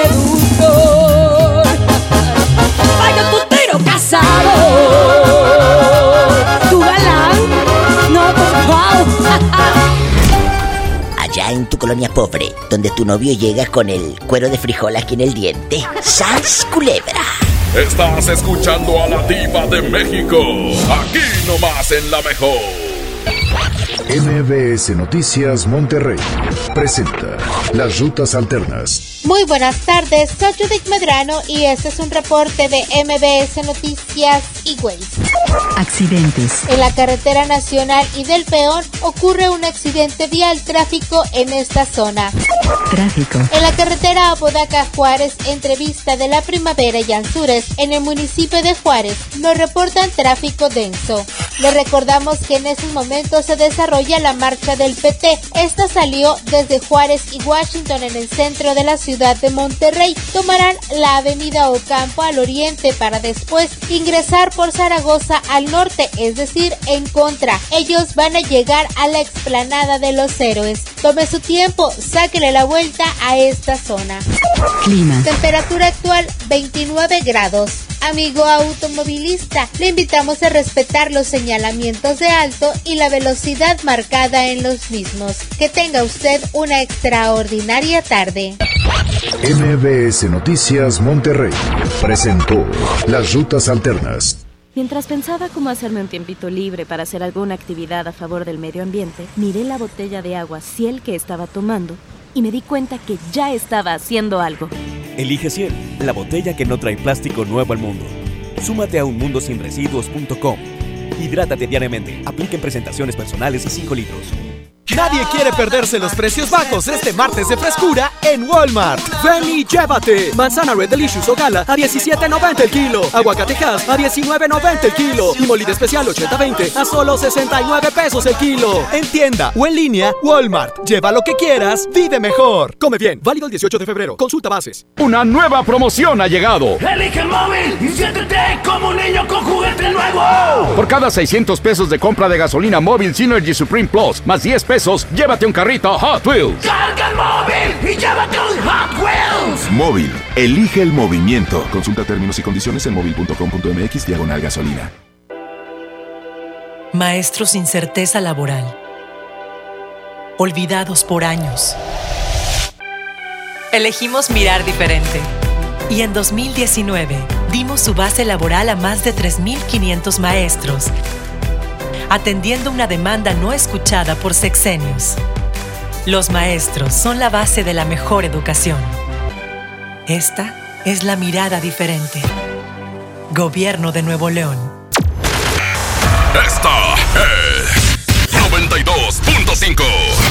En tu colonia pobre, donde tu novio llega con el cuero de frijol aquí en el diente. ¡Sas culebra! Estás escuchando a la diva de México. Aquí nomás en la mejor. MBS Noticias Monterrey presenta Las Rutas Alternas. Muy buenas tardes, soy Judith Medrano y este es un reporte de MBS Noticias y. Accidentes. En la carretera nacional y del peón ocurre un accidente vial tráfico en esta zona. Tráfico. En la carretera Apodaca Juárez, entre Vista de la Primavera y Anzures, en el municipio de Juárez, nos reportan tráfico denso. Les recordamos que en esos momentos se desarrolla la marcha del PT. Esta salió desde Juárez y Washington en el centro de la ciudad de Monterrey. Tomarán la avenida Ocampo al oriente para después ingresar por Zaragoza al norte, es decir, en contra. Ellos van a llegar a la explanada de los héroes. Tome su tiempo, sáquele la vuelta a esta zona. Clima. Temperatura actual 29 grados. Amigo automovilista, le invitamos a respetar los señalamientos de alto y la velocidad marcada en los mismos. Que tenga usted una extraordinaria tarde. MBS Noticias Monterrey presentó Las Rutas Alternas. Mientras pensaba cómo hacerme un tiempito libre para hacer alguna actividad a favor del medio ambiente, miré la botella de agua Ciel que estaba tomando y me di cuenta que ya estaba haciendo algo. Elige Ciel, la botella que no trae plástico nuevo al mundo. Súmate a unmundosinresiduos.com. Hidrátate diariamente. Apliquen presentaciones personales y 5 litros. Nadie quiere perderse los precios bajos este martes de frescura en Walmart. Ven y llévate. Manzana Red Delicious o Gala a 17.90 el kilo. Aguacate Hass a 19.90 el kilo. Y molida especial 80-20 a solo 69 pesos el kilo. En tienda o en línea, Walmart. Lleva lo que quieras, vive mejor. Come bien. Válido el 18 de febrero. Consulta bases. Una nueva promoción ha llegado. Elige el móvil y siéntete como un niño con juguete nuevo. Por cada 600 pesos de compra de gasolina móvil Synergy Supreme Plus, más 10 pesos, llévate un carrito Hot Wheels. Carga el móvil y llévate un Hot Wheels. Móvil, elige el movimiento. Consulta términos y condiciones en móvil.com.mx diagonal gasolina. Maestros sin certeza laboral. Olvidados por años. Elegimos mirar diferente. Y en 2019 dimos su base laboral a más de 3.500 maestros atendiendo una demanda no escuchada por sexenios. Los maestros son la base de la mejor educación. Esta es la mirada diferente. Gobierno de Nuevo León. Esta es 92.5.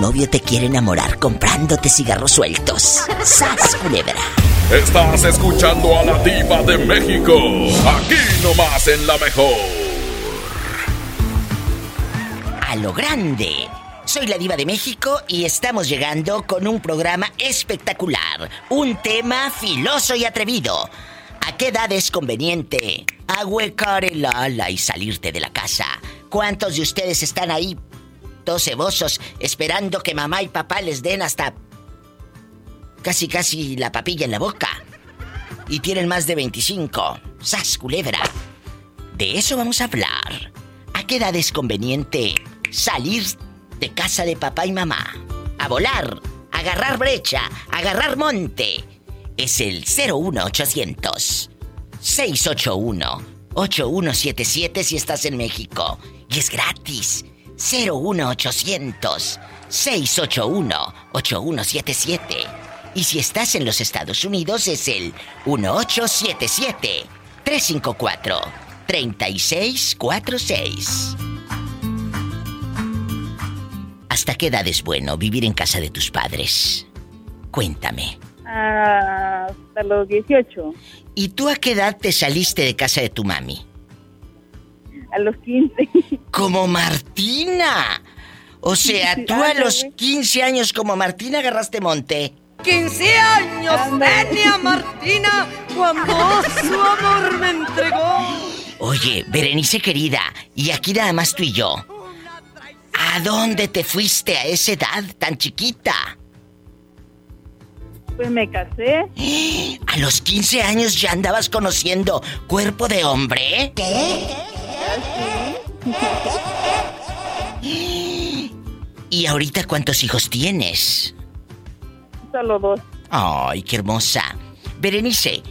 Novio te quiere enamorar comprándote cigarros sueltos. ¡Sas, culebra! Estás escuchando a la diva de México. Aquí nomás en la mejor. A lo grande. Soy la diva de México y estamos llegando con un programa espectacular. Un tema filoso y atrevido. ¿A qué edad es conveniente ahuecar el ala y salirte de la casa? ¿Cuántos de ustedes están ahí, todos cebosos, esperando que mamá y papá les den hasta casi casi la papilla en la boca? Y tienen más de 25. ¡Sas, culebra! De eso vamos a hablar. ¿A qué edad es conveniente salir de casa de papá y mamá? A volar, agarrar brecha, agarrar monte. Es el 01800 681 8177 si estás en México. Y es gratis. 01800 681 8177. Y si estás en los Estados Unidos es el 1877 354 3646. ¿Hasta qué edad es bueno vivir en casa de tus padres? Cuéntame. Hasta los 18. ¿Y tú a qué edad te saliste de casa de tu mami? A los 15. Como Martina. O sea, tú a los 15 años como Martina agarraste monte. 15 años tenía Martina cuando su amor me entregó. Oye, Berenice querida, y aquí nada más tú y yo. ¿A dónde te fuiste a esa edad tan chiquita? Pues me casé. ¿A los 15 años ya andabas conociendo cuerpo de hombre? ¿Qué? ¿Y ahorita cuántos hijos tienes? Solo dos. Ay, qué hermosa. Berenice,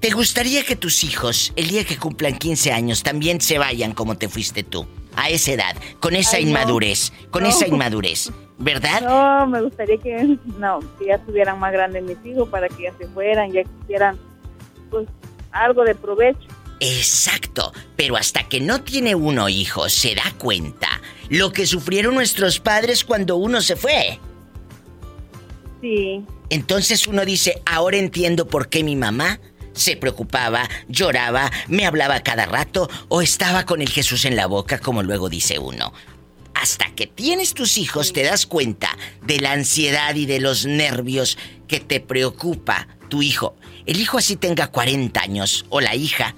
¿te gustaría que tus hijos, el día que cumplan 15 años, también se vayan como te fuiste tú? A esa edad, con esa Ay, no. inmadurez, con No. esa inmadurez, ¿verdad? No, me gustaría que, no, que ya estuvieran más grandes mis hijos para que ya se fueran, ya quisieran, pues, algo de provecho. Exacto, pero hasta que no tiene uno hijos se da cuenta lo que sufrieron nuestros padres cuando uno se fue. Sí. Entonces uno dice, ahora entiendo por qué mi mamá se preocupaba, lloraba, me hablaba cada rato o estaba con el Jesús en la boca, como luego dice uno. Hasta que tienes tus hijos te das cuenta de la ansiedad y de los nervios que te preocupa tu hijo. El hijo así tenga 40 años o la hija,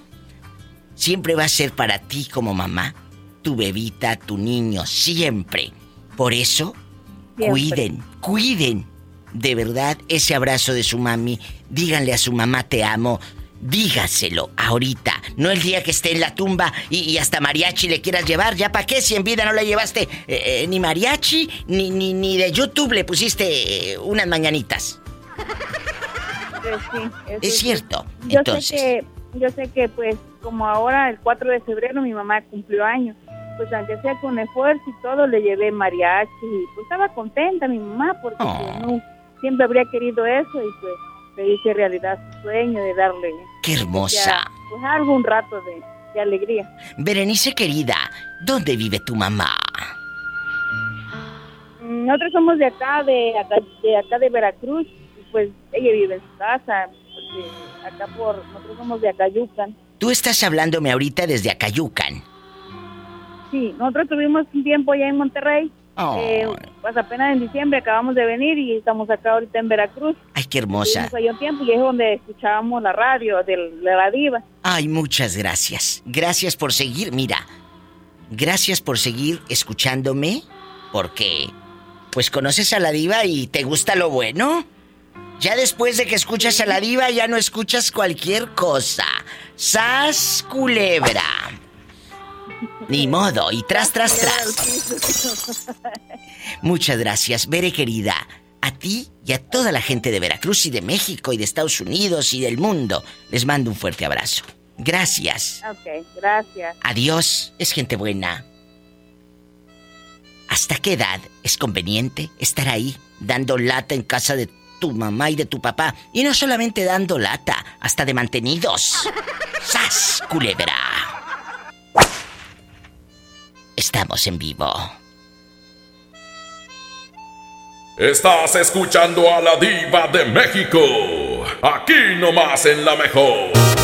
siempre va a ser para ti como mamá, tu bebita, tu niño, siempre. Por eso, Siempre. cuiden, cuiden de verdad ese abrazo de su mami. Díganle a su mamá te amo. Dígaselo ahorita, no el día que esté en la tumba y, y hasta mariachi le quieras llevar. ¿Ya para qué si en vida no le llevaste eh, eh, ni mariachi ni, ni, ni de YouTube le pusiste eh, unas mañanitas? Pues sí, Es cierto. Yo Entonces, sé que, yo sé que pues como ahora el 4 de febrero mi mamá cumplió años, pues aunque sea con esfuerzo y todo le llevé mariachi y pues estaba contenta mi mamá porque Oh. pues, no, siempre habría querido eso y pues le hice realidad su sueño de darle qué hermosa. pues algún rato de, de alegría. Berenice querida, ¿dónde vive tu mamá? Mm, Nosotros somos de acá, de acá, de acá de Veracruz, pues ella vive en su casa, porque acá por, nosotros somos de Acayucan. Tú estás hablándome ahorita desde Acayucan. Sí, nosotros tuvimos un tiempo allá en Monterrey, Oh. eh, pues apenas en diciembre acabamos de venir y estamos acá ahorita en Veracruz. Ay, qué hermosa. Allá un tiempo y es donde escuchábamos la radio de la diva. Ay, muchas gracias. Gracias por seguir, mira. Gracias por seguir escuchándome, porque pues conoces a la diva y te gusta lo bueno. Ya después de que escuchas a la diva ya no escuchas cualquier cosa. Sas culebra. Ni modo, y tras, tras, tras. Muchas gracias, Bere querida. A ti y a toda la gente de Veracruz y de México y de Estados Unidos y del mundo les mando un fuerte abrazo. Gracias. Ok, gracias. Adiós, es gente buena. ¿Hasta qué edad es conveniente estar ahí dando lata en casa de tu mamá y de tu papá? Y no solamente dando lata, hasta de mantenidos. ¡Sas, culebra! Estamos en vivo. Estás escuchando a la diva de México. Aquí nomás en la mejor.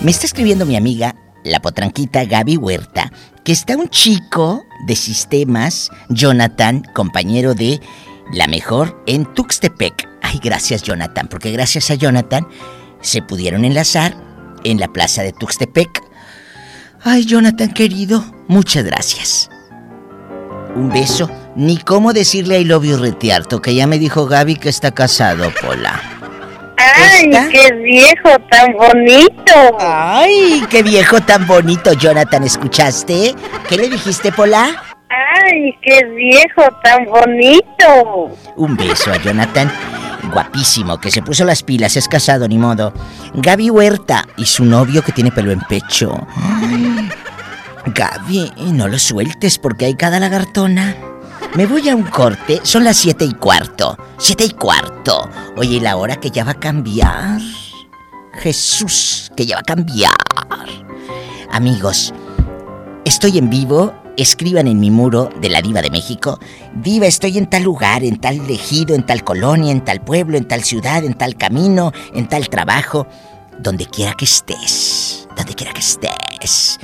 Me está escribiendo mi amiga, la potranquita Gaby Huerta, que está un chico de sistemas, Jonathan, compañero de La Mejor en Tuxtepec. Ay, gracias Jonathan, porque gracias a Jonathan se pudieron enlazar en la plaza de Tuxtepec. Ay, Jonathan querido, muchas gracias. Un beso. Ni cómo decirle I love you retiarto, que ya me dijo Gaby que está casado, Pola. ¡Ay, qué viejo tan bonito! ¡Ay, qué viejo tan bonito, Jonathan! ¿Escuchaste? ¿Qué le dijiste, Pola? ¡Ay, qué viejo tan bonito! Un beso a Jonathan. Guapísimo, que se puso las pilas, es casado, ni modo. Gaby Huerta y su novio que tiene pelo en pecho. Ay, Gaby, no lo sueltes porque hay cada lagartona. Me voy a un corte, son las siete y cuarto. Siete y cuarto. Oye, ¿y la hora que ya va a cambiar? Jesús, que ya va a cambiar. Amigos, estoy en vivo. Escriban en mi muro de la Diva de México. Diva, estoy en tal lugar, en tal ejido, en tal colonia, en tal pueblo, en tal ciudad, en tal camino, en tal trabajo. Donde quiera que estés. Donde quiera que estés.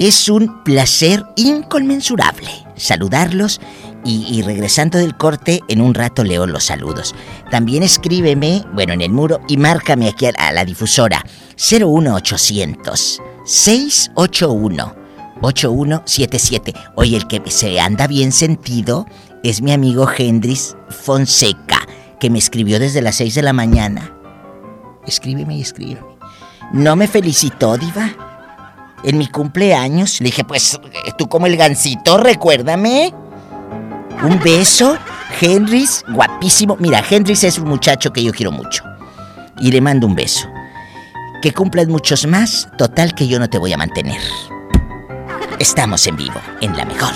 Es un placer inconmensurable saludarlos y, regresando del corte, en un rato leo los saludos. También escríbeme, bueno, en el muro y márcame aquí a, a la difusora 01800 681 8177. Oye, el que se anda bien sentido es mi amigo Hendris Fonseca, que me escribió desde las 6 de la mañana. Escríbeme y escríbeme. No me felicitó, Diva. En mi cumpleaños. Le dije, pues tú como el gancito, recuérdame. Un beso. Henrys, guapísimo. Mira, Henrys es un muchacho que yo quiero mucho. Y le mando un beso. Que cumplas muchos más. Total que yo no te voy a mantener. Estamos en vivo, en la mejor.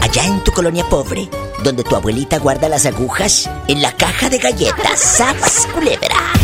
Allá en tu colonia pobre, donde tu abuelita guarda las agujas, en la caja de galletas, ¡Sas, culebra!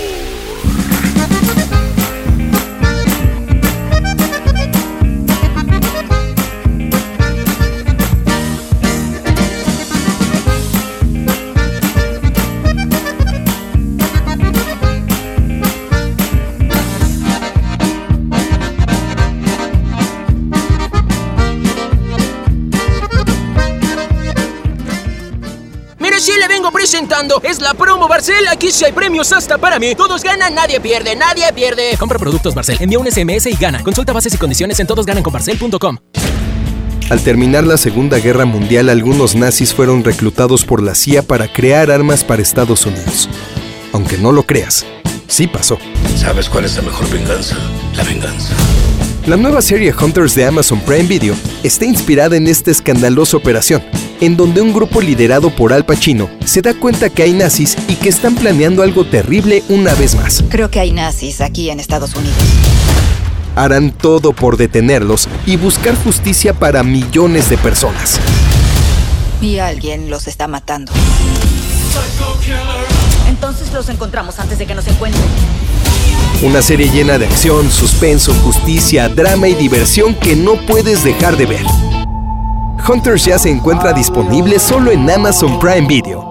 Es la promo Barcel. Aquí sí hay premios hasta para mí. Todos ganan, nadie pierde, nadie pierde. Compra productos Barcel, envía un SMS y gana. Consulta bases y condiciones en todosgananconbarcel.com. Al terminar la Segunda Guerra Mundial, algunos nazis fueron reclutados por la CIA para crear armas para Estados Unidos. Aunque no lo creas, sí pasó. ¿Sabes cuál es la mejor venganza? La venganza. La nueva serie Hunters de Amazon Prime Video está inspirada en esta escandalosa operación, en donde un grupo liderado por Al Pacino se da cuenta que hay nazis y que están planeando algo terrible una vez más. Creo que hay nazis aquí en Estados Unidos. Harán todo por detenerlos y buscar justicia para millones de personas. Y alguien los está matando. Entonces los encontramos antes de que nos encuentren. Una serie llena de acción, suspenso, justicia, drama y diversión que no puedes dejar de ver. Hunters ya se encuentra disponible solo en Amazon Prime Video.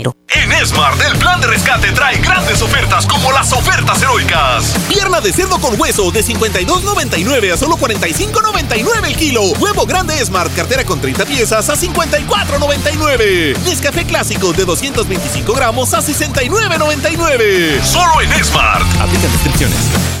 En Smart, el plan de rescate trae grandes ofertas como las ofertas heroicas. Pierna de cerdo con hueso de 52.99 a solo 45.99 el kilo. Huevo grande Smart, cartera con 30 piezas a 54.99. Nescafé clásico de 225 gramos a 69.99. Solo en Smart. Aplican descripciones.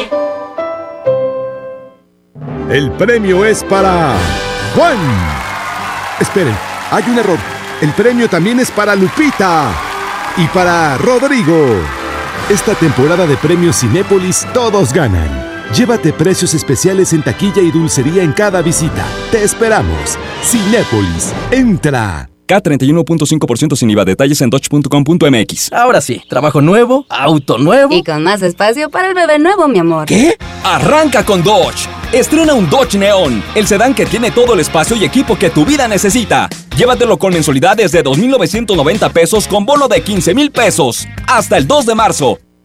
El premio es para Juan. Esperen, hay un error. El premio también es para Lupita y para Rodrigo. Esta temporada de premios Cinépolis todos ganan. Llévate precios especiales en taquilla y dulcería en cada visita. Te esperamos. Cinépolis, entra. K31.5% sin IVA. Detalles en dodge.com.mx. Ahora sí, trabajo nuevo, auto nuevo. Y con más espacio para el bebé nuevo, mi amor. ¿Qué? Arranca con Dodge. Estrena un Dodge Neon, el sedán que tiene todo el espacio y equipo que tu vida necesita. Llévatelo con mensualidades de 2.990 pesos con bono de 15 mil pesos. Hasta el 2 de marzo.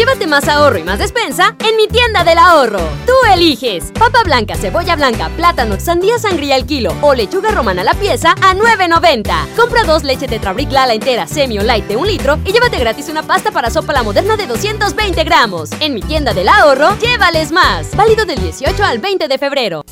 Llévate más ahorro y más despensa en mi tienda del ahorro. Tú eliges papa blanca, cebolla blanca, plátano, sandía sangría al kilo o lechuga romana a la pieza a 9.90. Compra dos leche Tetrabric Lala entera, semi o light de un litro y llévate gratis una pasta para sopa la moderna de 220 gramos. En mi tienda del ahorro, llévales más. Válido del 18 al 20 de febrero.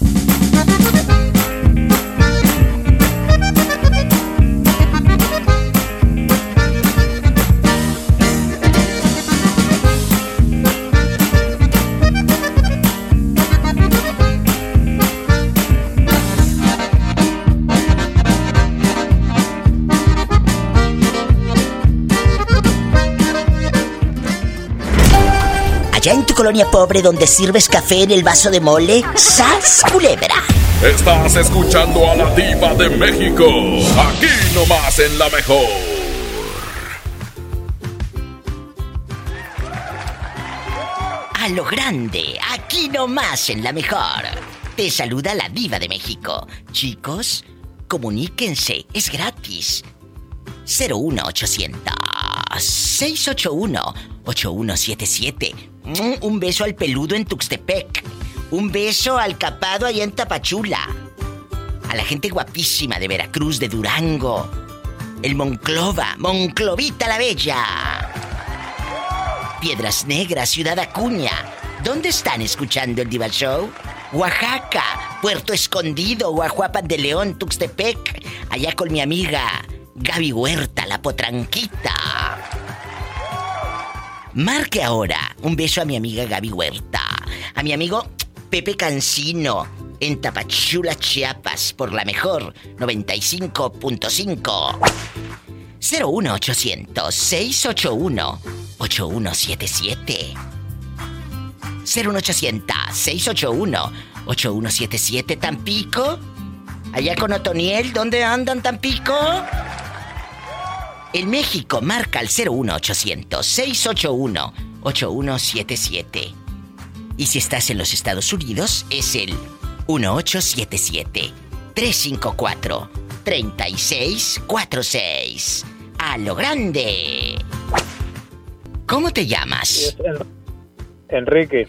Colonia pobre donde sirves café en el vaso de mole, ¡sas culebra! Estás escuchando a la diva de México, aquí nomás en la mejor. A lo grande, aquí nomás en la mejor. Te saluda la diva de México. Chicos, comuníquense, es gratis. 01800 681 8177. Un beso al peludo en Tuxtepec. Un beso al capado allá en Tapachula. A la gente guapísima de Veracruz, de Durango. El Monclova, Monclovita la Bella. Piedras Negras, Ciudad Acuña. ¿Dónde están escuchando el Diva Show? Oaxaca, Puerto Escondido, Guajuapan de León, Tuxtepec. Allá con mi amiga Gaby Huerta, la potranquita. Marque ahora. Un beso a mi amiga Gaby Huerta. A mi amigo Pepe Cancino. En Tapachula, Chiapas. Por la mejor 95.5. 01800 681 8177. 01800 681 8177 Tampico. Allá con Otoniel, ¿dónde andan Tampico? En México marca el 01800 681 8177. Y si estás en los Estados Unidos es el 1877 354 3646. A lo grande. ¿Cómo te llamas? Enrique.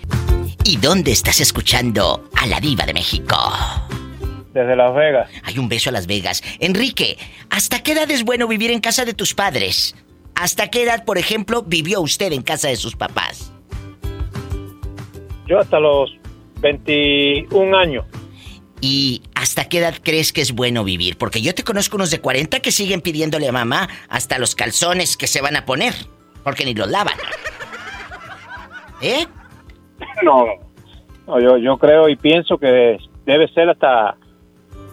¿Y dónde estás escuchando a la diva de México? Desde Las Vegas. Hay un beso a Las Vegas. Enrique, ¿hasta qué edad es bueno vivir en casa de tus padres? ¿Hasta qué edad, por ejemplo, vivió usted en casa de sus papás? Yo hasta los 21 años. ¿Y hasta qué edad crees que es bueno vivir? Porque yo te conozco unos de 40 que siguen pidiéndole a mamá hasta los calzones que se van a poner, porque ni los lavan. ¿Eh? No, no yo, yo creo y pienso que debe ser hasta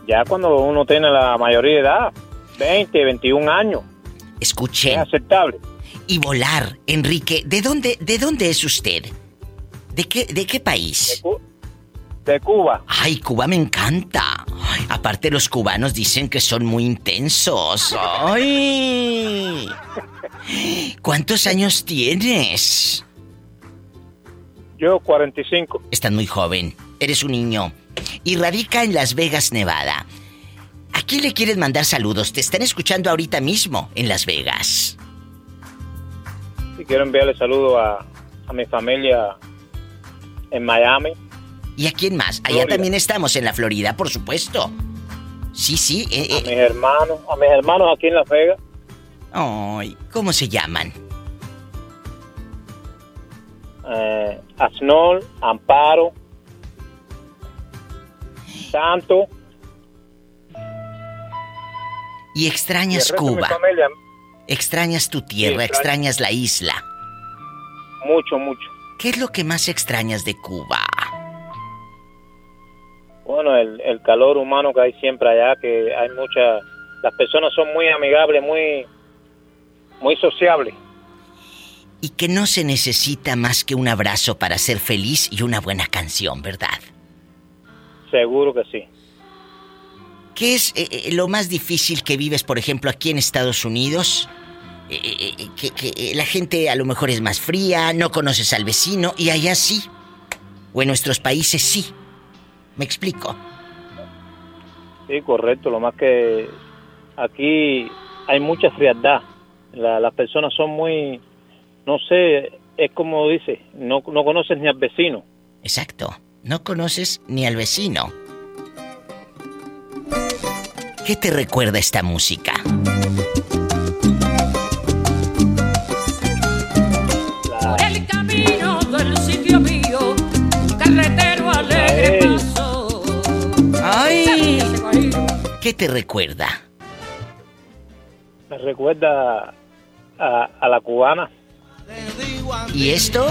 ya cuando uno tiene la mayoría de edad, 20, 21 años. Escuche. Es aceptable. Y volar, Enrique, ¿de dónde, de dónde es usted? ¿De qué, de qué país? De, Cuba. Ay, Cuba me encanta. aparte los cubanos dicen que son muy intensos. Ay. ¿Cuántos años tienes? Yo 45. Estás muy joven. Eres un niño. Y radica en Las Vegas, Nevada. ¿A quién le quieres mandar saludos? Te están escuchando ahorita mismo en Las Vegas. Y quiero enviarle saludos a, a mi familia en Miami. ¿Y a quién más? Allá también estamos en la Florida, por supuesto. Sí, sí. Eh, a mis hermanos, a mis hermanos aquí en Las Vegas. Ay, ¿cómo se llaman? Eh, Asnol, Amparo, Santo. Y extrañas Cuba. Extrañas tu tierra, extrañas la isla. Mucho, mucho. ¿Qué es lo que más extrañas de Cuba? Bueno, el, el calor humano que hay siempre allá, que hay muchas... Las personas son muy amigables, muy, muy sociables. Y que no se necesita más que un abrazo para ser feliz y una buena canción, ¿verdad? Seguro que sí. ¿Qué es eh, eh, lo más difícil que vives, por ejemplo, aquí en Estados Unidos? Eh, que, la gente a lo mejor es más fría, no conoces al vecino y allá sí. O en nuestros países sí. ¿Me explico? Sí, correcto. Lo más que aquí hay mucha frialdad. las personas son muy, no sé, es como dice, no, no conoces ni al vecino. Exacto. No conoces ni al vecino. ¿Qué te recuerda esta música? Por el camino del sitio mío, carretero alegre paso. ¡Ay! ¿Qué te recuerda? Me recuerda a, a la cubana. ¿Y esto?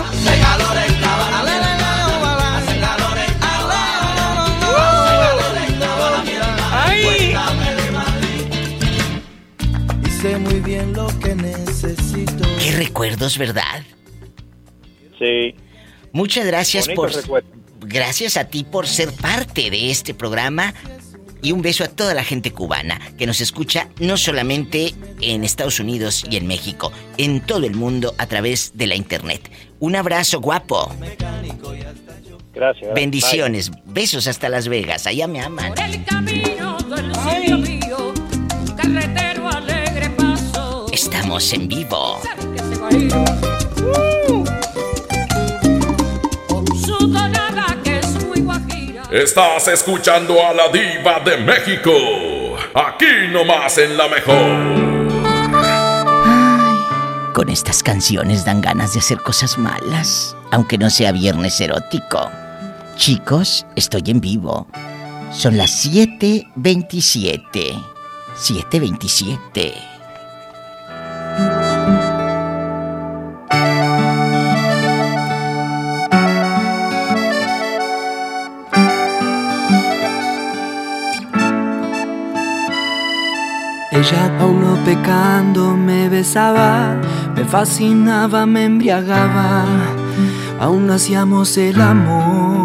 Muy bien lo que necesito. Qué recuerdos, ¿verdad? Sí. Muchas gracias por. Gracias a ti por ser parte de este programa. Y un beso a toda la gente cubana que nos escucha no solamente en Estados Unidos y en México, en todo el mundo a través de la internet. Un abrazo guapo. Gracias. Bendiciones. Besos hasta Las Vegas. Allá me aman. Estamos en vivo. Estás escuchando a la diva de México. Aquí nomás en la mejor. con estas canciones dan ganas de hacer cosas malas, aunque no sea viernes erótico. Chicos, estoy en vivo. Son las 7:27. 7:27. Ella aún no pecando me besaba, me fascinaba, me embriagaba, aún hacíamos el amor.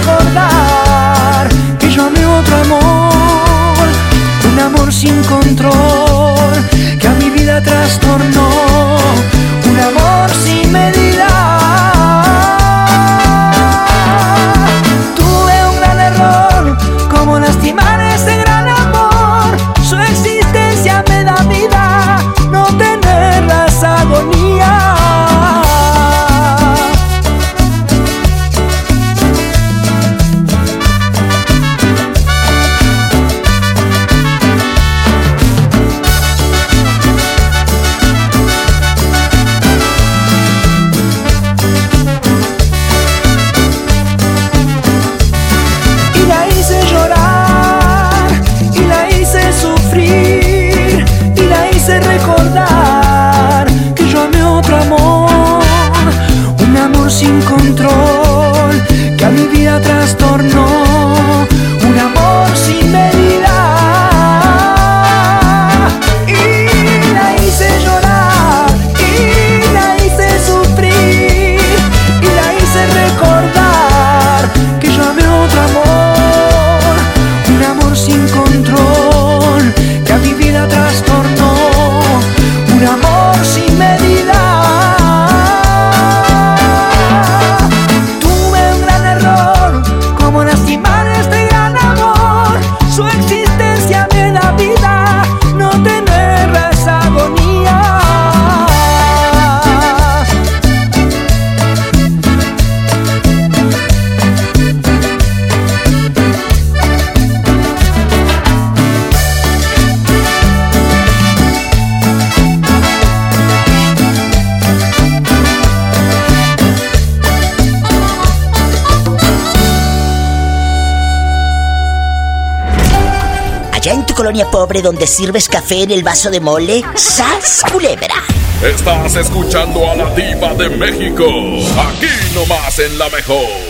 Recordar que yo amé otro amor, un amor sin control que a mi vida trastornó, un amor sin medida. Pobre donde sirves café en el vaso de mole, ¡sas, culebra! Estás escuchando a la diva de México. Aquí nomás en la mejor.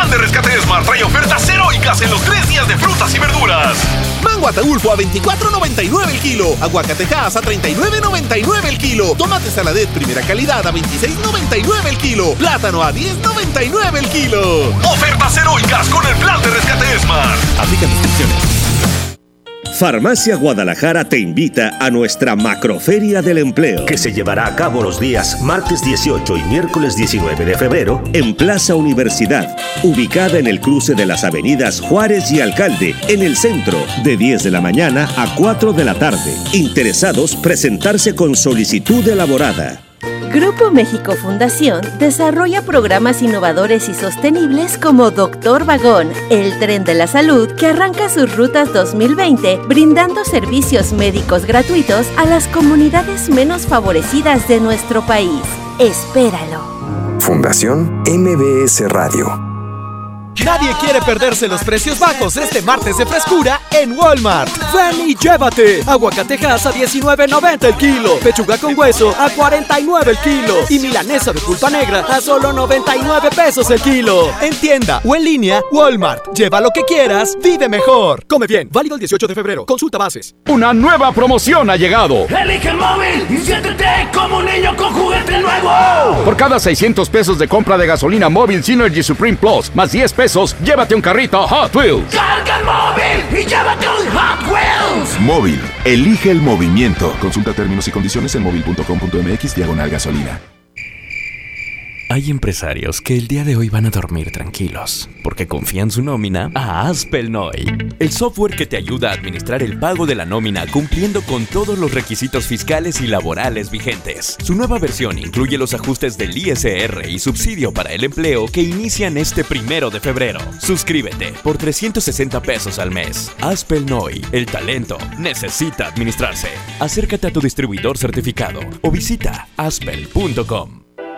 Plan de rescate Smart trae ofertas heroicas en los tres días de frutas y verduras. Mango Ataulfo a 24.99 el kilo. Aguacatejas a 39.99 el kilo. Tomate saladet primera calidad a 26.99 el kilo. Plátano a 10.99 el kilo. Ofertas heroicas con el plan de rescate Smart. Aplican restricciones. Farmacia Guadalajara te invita a nuestra Macroferia del Empleo, que se llevará a cabo los días martes 18 y miércoles 19 de febrero en Plaza Universidad, ubicada en el cruce de las avenidas Juárez y Alcalde, en el centro, de 10 de la mañana a 4 de la tarde. Interesados, presentarse con solicitud elaborada. Grupo México Fundación desarrolla programas innovadores y sostenibles como Doctor Vagón, el tren de la salud que arranca sus rutas 2020 brindando servicios médicos gratuitos a las comunidades menos favorecidas de nuestro país. Espéralo. Fundación MBS Radio. Nadie quiere perderse los precios bajos este martes de frescura en Walmart. Ven y llévate. Aguacatejas a 19.90 el kilo. Pechuga con hueso a 49 el kilo. Y milanesa de pulpa negra a solo 99 pesos el kilo. En tienda o en línea, Walmart. Lleva lo que quieras, vive mejor. Come bien. Válido el 18 de febrero. Consulta bases. Una nueva promoción ha llegado. Elige el móvil y siéntete como un niño con juguete nuevo. Por cada 600 pesos de compra de gasolina móvil Synergy Supreme Plus, más 10 pesos, llévate un carrito Hot Wheels. Carga el móvil y llévate un Hot Wheels. Móvil, elige el movimiento. Consulta términos y condiciones en móvil.com.mx diagonal gasolina. Hay empresarios que el día de hoy van a dormir tranquilos porque confían su nómina a Aspelnoy, el software que te ayuda a administrar el pago de la nómina cumpliendo con todos los requisitos fiscales y laborales vigentes. Su nueva versión incluye los ajustes del ISR y subsidio para el empleo que inician este primero de febrero. Suscríbete por 360 pesos al mes. Aspelnoy, el talento necesita administrarse. Acércate a tu distribuidor certificado o visita aspel.com.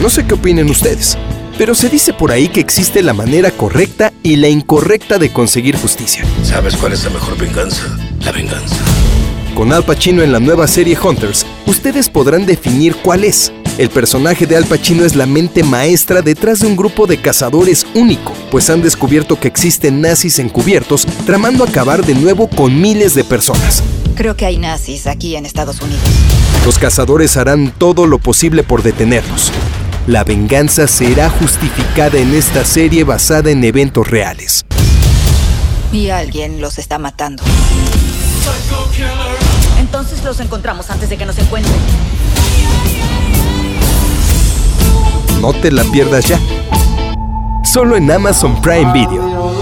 No sé qué opinen ustedes, pero se dice por ahí que existe la manera correcta y la incorrecta de conseguir justicia. ¿Sabes cuál es la mejor venganza? La venganza. Con Al Pacino en la nueva serie Hunters, ustedes podrán definir cuál es. El personaje de Al Pacino es la mente maestra detrás de un grupo de cazadores único, pues han descubierto que existen nazis encubiertos tramando acabar de nuevo con miles de personas. Creo que hay nazis aquí en Estados Unidos. Los cazadores harán todo lo posible por detenerlos. La venganza será justificada en esta serie basada en eventos reales. Y alguien los está matando. Entonces los encontramos antes de que nos encuentren. No te la pierdas ya. Solo en Amazon Prime Video.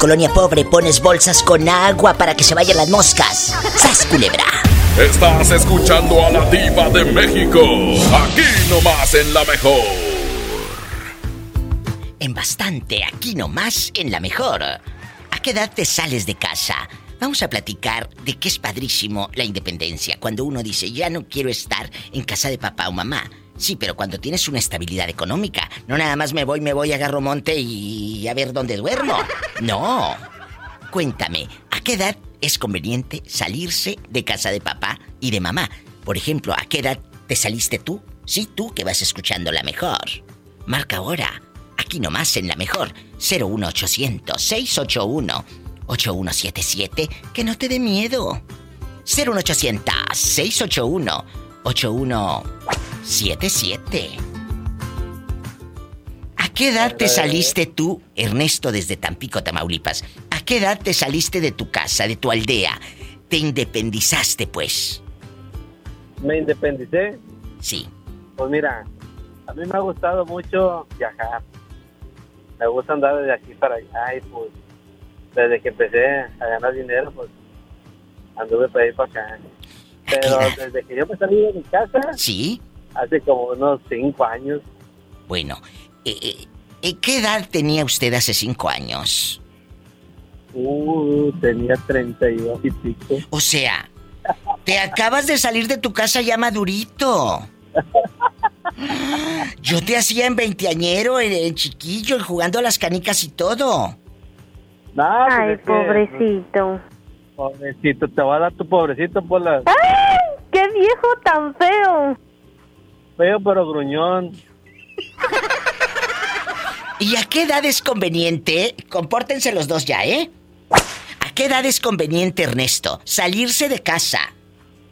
Colonia pobre pones bolsas con agua para que se vayan las moscas. ¡Sas, culebra! Estás escuchando a la diva de México. Aquí nomás en la mejor. En bastante, aquí nomás, en la mejor. ¿A qué edad te sales de casa? Vamos a platicar de que es padrísimo la independencia. Cuando uno dice, ya no quiero estar en casa de papá o mamá. Sí, pero cuando tienes una estabilidad económica. No nada más me voy, me voy, agarro monte y a ver dónde duermo. No. Cuéntame, ¿a qué edad es conveniente salirse de casa de papá y de mamá? Por ejemplo, ¿a qué edad te saliste tú? Sí, tú que vas escuchando la mejor. Marca ahora. Aquí nomás en la mejor. 01800 681 8177. Que no te dé miedo. 01800 681 8177. ¿A qué edad te saliste tú, Ernesto, desde Tampico, Tamaulipas? ¿A qué edad te saliste de tu casa, de tu aldea? Te independizaste, pues. Me independicé. Sí. Pues mira, a mí me ha gustado mucho viajar. Me gusta andar de aquí para allá y pues desde que empecé a ganar dinero, pues anduve para ir para acá. Pero desde que yo me salí de mi casa, ¿Sí? Hace como unos cinco años, Bueno, eh, eh, eh, ¿qué edad tenía usted hace cinco años? uh, tenía 32 y pico. O sea, te acabas de salir de tu casa ya madurito. Yo te hacía en veinteañero, en, en chiquillo, en jugando a las canicas y todo. No, pues Ay, es que, pobrecito. Pobrecito, te va a dar tu pobrecito por la ¡Ay! ¡Qué viejo tan feo! Feo pero gruñón. ¿Y a qué edad es conveniente? Compórtense los dos ya, ¿eh? ¿A qué edad es conveniente, Ernesto, salirse de casa?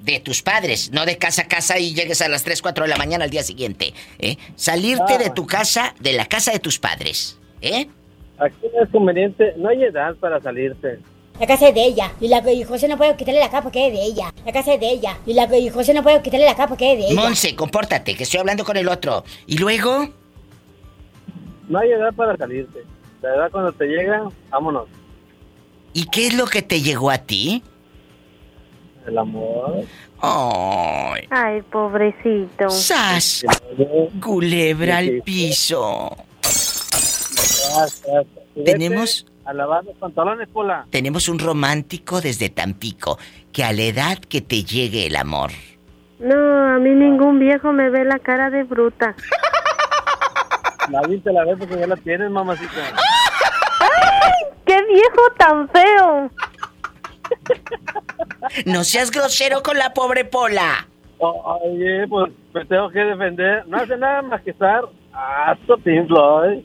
De tus padres, no de casa a casa y llegues a las 3, 4 de la mañana al día siguiente. ¿eh? Salirte de tu casa, de la casa de tus padres. ¿Eh? Aquí no es conveniente, no hay edad para salirse. La casa es de ella. Y, la, y José no puede quitarle la capa porque es de ella. La casa es de ella. Y, la, y José no puede quitarle la capa porque es de ella. Monse, compórtate, que estoy hablando con el otro. ¿Y luego? No hay edad para salirse. La edad cuando te llega, vámonos. ¿Y qué es lo que te llegó a ti? El amor. Ay. Ay, pobrecito. ¡Sas! Culebra al piso. Tenemos- A lavar los pantalones, Pola. Tenemos un romántico desde Tampico, que a la edad que te llegue el amor. No, a mí ningún viejo me ve la cara de bruta. La viste la vez porque ya la tienes, mamacita. ¡Qué viejo tan feo! No seas grosero con la pobre Pola. Oye, pues me tengo que defender. No hace nada más que estar hasta Pink Floyd.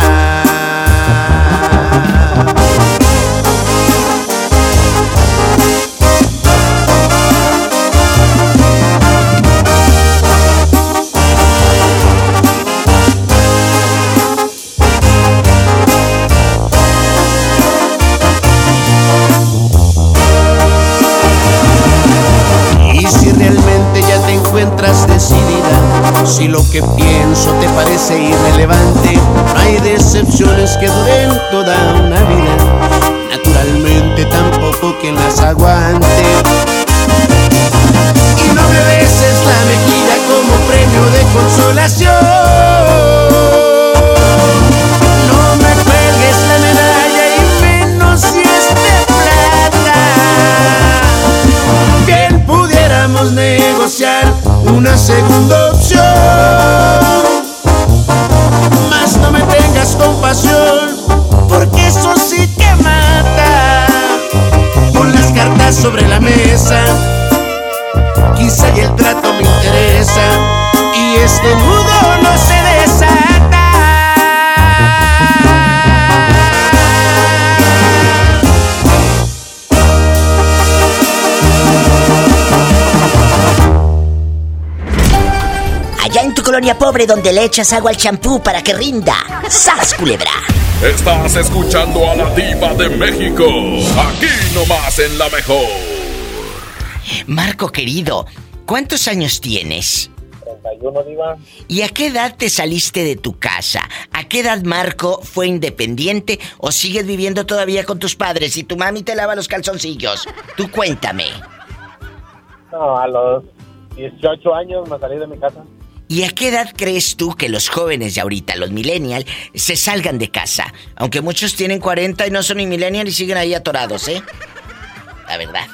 Si lo que pienso te parece irrelevante, no hay decepciones que duren toda una vida. Naturalmente tampoco quien las aguante. Y no me beses la mejilla como premio de consolación. No me cuelgues la medalla y menos si es de plata. Bien pudiéramos negociar una segunda colonia pobre donde le echas agua al champú para que rinda. ¡Sas, culebra! Estás escuchando a la diva de México. Aquí nomás en la mejor. Marco querido, ¿cuántos años tienes? 31, diva. ¿Y a qué edad te saliste de tu casa? ¿A qué edad Marco fue independiente o sigues viviendo todavía con tus padres y tu mami te lava los calzoncillos? Tú cuéntame. No, a los 18 años me salí de mi casa. ¿Y a qué edad crees tú que los jóvenes de ahorita, los millennials, se salgan de casa? Aunque muchos tienen 40 y no son ni millennials y siguen ahí atorados, ¿eh? La verdad.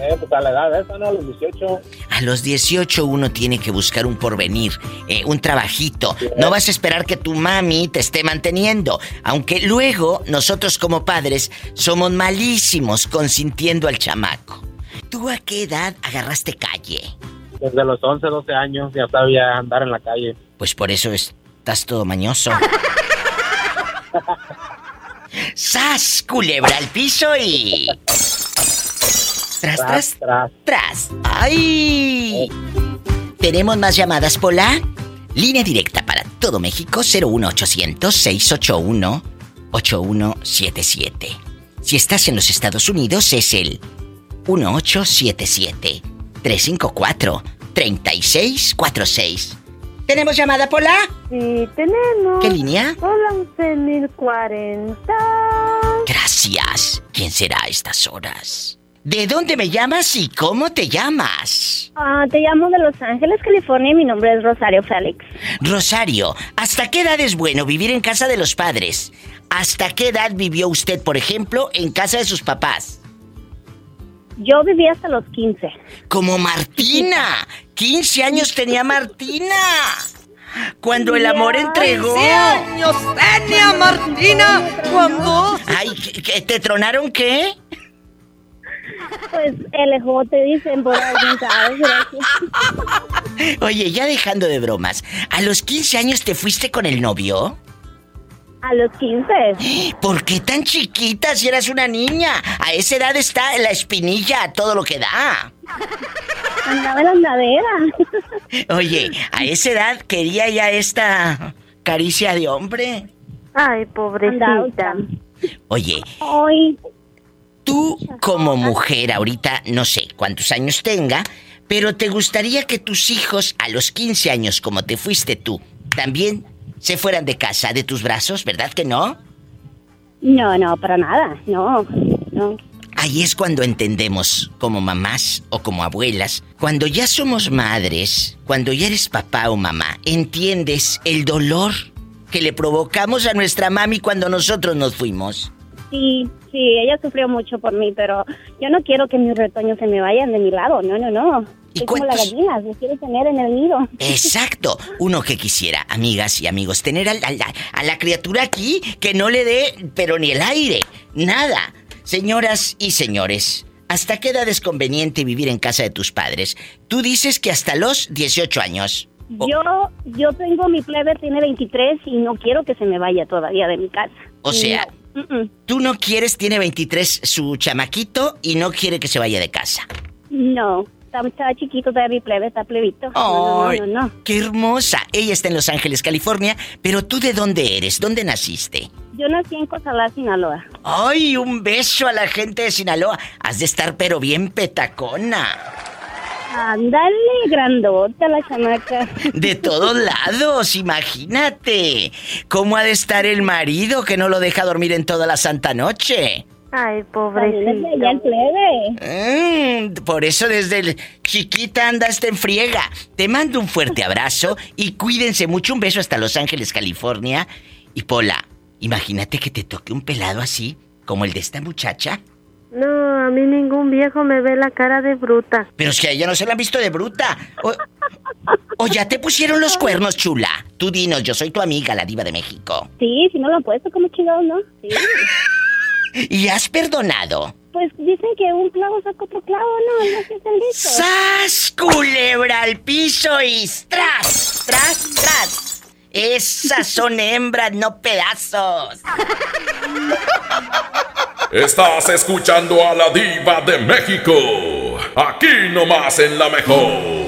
Eh, pues a la edad esa, ¿no? A los 18. A los 18 uno tiene que buscar un porvenir, eh, un trabajito. No vas a esperar que tu mami te esté manteniendo. Aunque luego nosotros como padres somos malísimos consintiendo al chamaco. ¿Tú a qué edad agarraste calle? Desde los 11, 12 años ya sabía andar en la calle. Pues por eso estás todo mañoso. ¡Sas! Culebra al piso y. Tras, tras, tras. tras. ¡Ay! ¿Tenemos más llamadas, Pola? Línea directa para todo México 01800-681-8177. Si estás en los Estados Unidos es el 1877-354-3646. ¿Tenemos llamada, Pola? Sí, tenemos. ¿Qué línea? Hola, 11.040. Gracias. ¿Quién será a estas horas? ¿De dónde me llamas y cómo te llamas? Ah, te llamo de Los Ángeles, California y mi nombre es Rosario Félix. Rosario, ¿hasta qué edad es bueno vivir en casa de los padres? ¿Hasta qué edad vivió usted, por ejemplo, en casa de sus papás? Yo viví hasta los 15. Como Martina. 15 años tenía Martina. Cuando el amor entregó. 15 años tenía Martina cuando... Ay, ¿qué- qué- ¿te tronaron qué? Pues el ejote dicen por algún sabes, gracias. Oye, ya dejando de bromas, ¿a los 15 años te fuiste con el novio? A los 15. ¿Por qué tan chiquita si eras una niña? A esa edad está la espinilla todo lo que da. Andaba en la andadera. Oye, a esa edad quería ya esta caricia de hombre. Ay, pobrecita. Oye, Ay, Tú como mujer ahorita, no sé cuántos años tenga, pero te gustaría que tus hijos a los 15 años, como te fuiste tú, también se fueran de casa, de tus brazos, ¿verdad que no? No, no, para nada, no, no. Ahí es cuando entendemos, como mamás o como abuelas, cuando ya somos madres, cuando ya eres papá o mamá, entiendes el dolor que le provocamos a nuestra mami cuando nosotros nos fuimos. Sí, sí, ella sufrió mucho por mí, pero yo no quiero que mis retoños se me vayan de mi lado, no, no, no. ¿Y Soy como la gallina, me quiero tener en el nido. Exacto. Uno que quisiera, amigas y amigos, tener a la criatura aquí que no le dé, pero ni el aire, nada. Señoras y señores, ¿hasta qué edad es conveniente vivir en casa de tus padres? Tú dices que hasta los 18 años. Yo, yo tengo mi plebe, tiene 23 y no quiero que se me vaya todavía de mi casa. O sea, No, tú no quieres, tiene 23 su chamaquito y no quiere que se vaya de casa. no, está chiquito todavía mi plebe, está plebito. No, no. ¡Qué hermosa! Ella está en Los Ángeles, California, pero tú de dónde eres? ¿Dónde naciste? Yo nací en Cozalá, Sinaloa. ¡Ay, un beso a la gente de Sinaloa! Has de estar pero bien petacona. Ándale, grandota la chamaca. De todos lados, imagínate. ¿Cómo ha de estar el marido que no lo deja dormir en toda la santa noche? Ay, pobrecito. Ya el plebe. Mm, por eso desde el chiquita andaste en friega. Te mando un fuerte abrazo y cuídense mucho. Un beso hasta Los Ángeles, California. Y Pola, imagínate que te toque un pelado así, como el de esta muchacha. No, a mí ningún viejo me ve la cara de bruta. Pero es que a ella no se la han visto de bruta. O, o ya te pusieron los cuernos, chula. Tú dinos, yo soy tu amiga, la diva de México. Sí, si no lo han puesto como chingados, ¿no? Sí. ¿Y has perdonado? Pues dicen que un clavo saca otro clavo, ¿no? No sé si. ¡Sas, culebra al piso y tras, tras, tras! Esas son hembras, no pedazos. Estás escuchando a la diva de México. Aquí nomás en la mejor.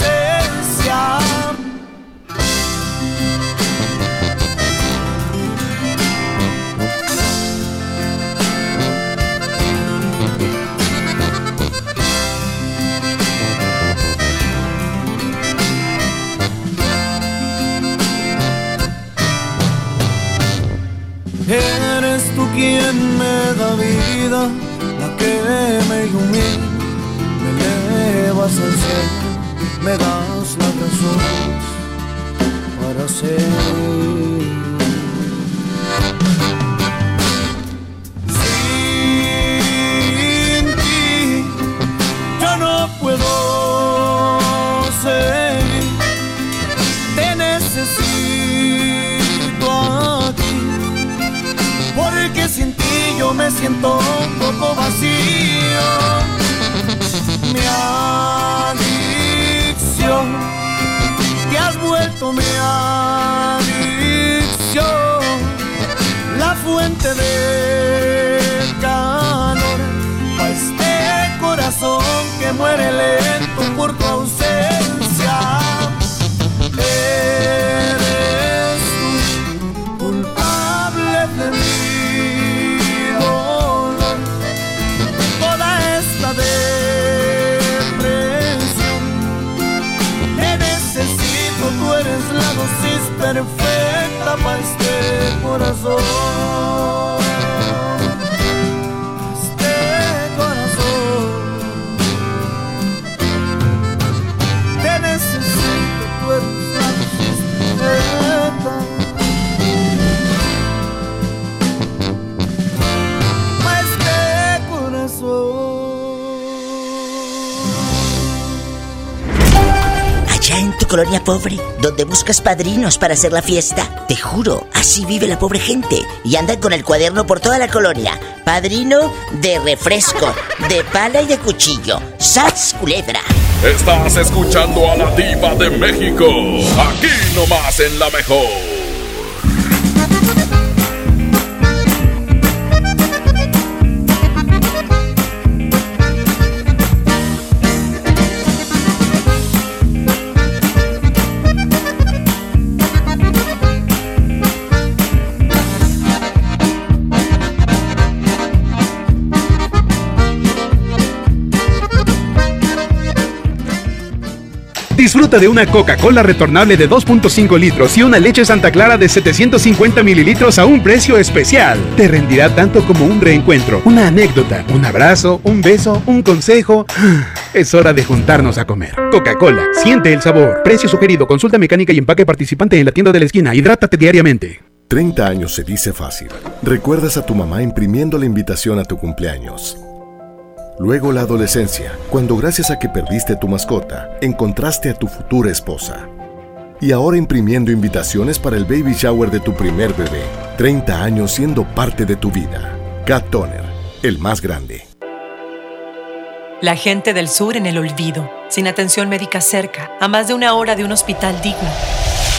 Que muere lento pobre, donde buscas padrinos para hacer la fiesta, te juro, así vive la pobre gente y andan con el cuaderno por toda la colonia. Padrino de refresco, de pala y de cuchillo. ¡Sats culebra! Estás escuchando a la diva de México. Aquí nomás en la mejor. Disfruta de una Coca-Cola retornable de 2.5 litros y una leche Santa Clara de 750 mililitros a un precio especial. Te rendirá tanto como un reencuentro, una anécdota, un abrazo, un beso, un consejo. Es hora de juntarnos a comer. Coca-Cola, siente el sabor. Precio sugerido, consulta mecánica y empaque participante en la tienda de la esquina. Hidrátate diariamente. 30 años se dice fácil. Recuerdas a tu mamá imprimiendo la invitación a tu cumpleaños. Luego la adolescencia, cuando gracias a que perdiste tu mascota, encontraste a tu futura esposa. Y ahora imprimiendo invitaciones para el baby shower de tu primer bebé. 30 años siendo parte de tu vida. Cat Toner, el más grande. La gente del sur en el olvido, sin atención médica cerca, a más de una hora de un hospital digno.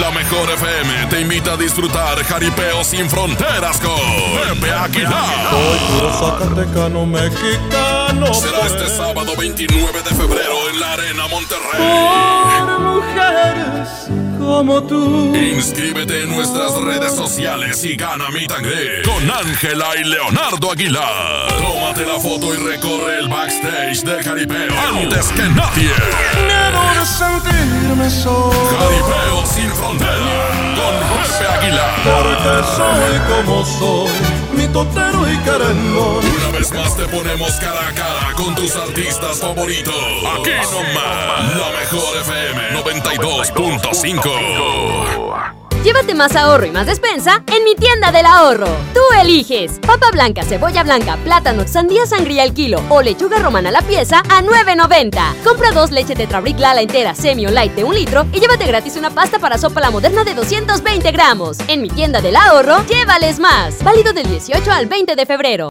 La mejor FM te invita a disfrutar Jaripeo sin fronteras con Pepe Aguilar. Zacatecano mexicano. Será este sábado 29 de febrero en la Arena Monterrey. Por mujeres como tú. Inscríbete en nuestras redes sociales y gana mi tangre con Ángela y Leonardo Aguilar. Tómate la foto y recorre el backstage de Jaripeo antes que nadie. Sentirme solo. Jaripeo sin frontera con Pepe Aguilar. Porque soy como soy, mi totero y querendón. Una vez más te ponemos cara a cara con tus artistas favoritos. Aquí nomás, la mejor FM 92.5. Llévate más ahorro y más despensa en mi tienda del ahorro. Tú eliges papa blanca, cebolla blanca, plátano, sandía sangría al kilo o lechuga romana la pieza a 9.90. Compra dos leche Tetrabric Lala entera, semi o light de un litro y llévate gratis una pasta para sopa la moderna de 220 gramos. En mi tienda del ahorro, llévales más. Válido del 18 al 20 de febrero.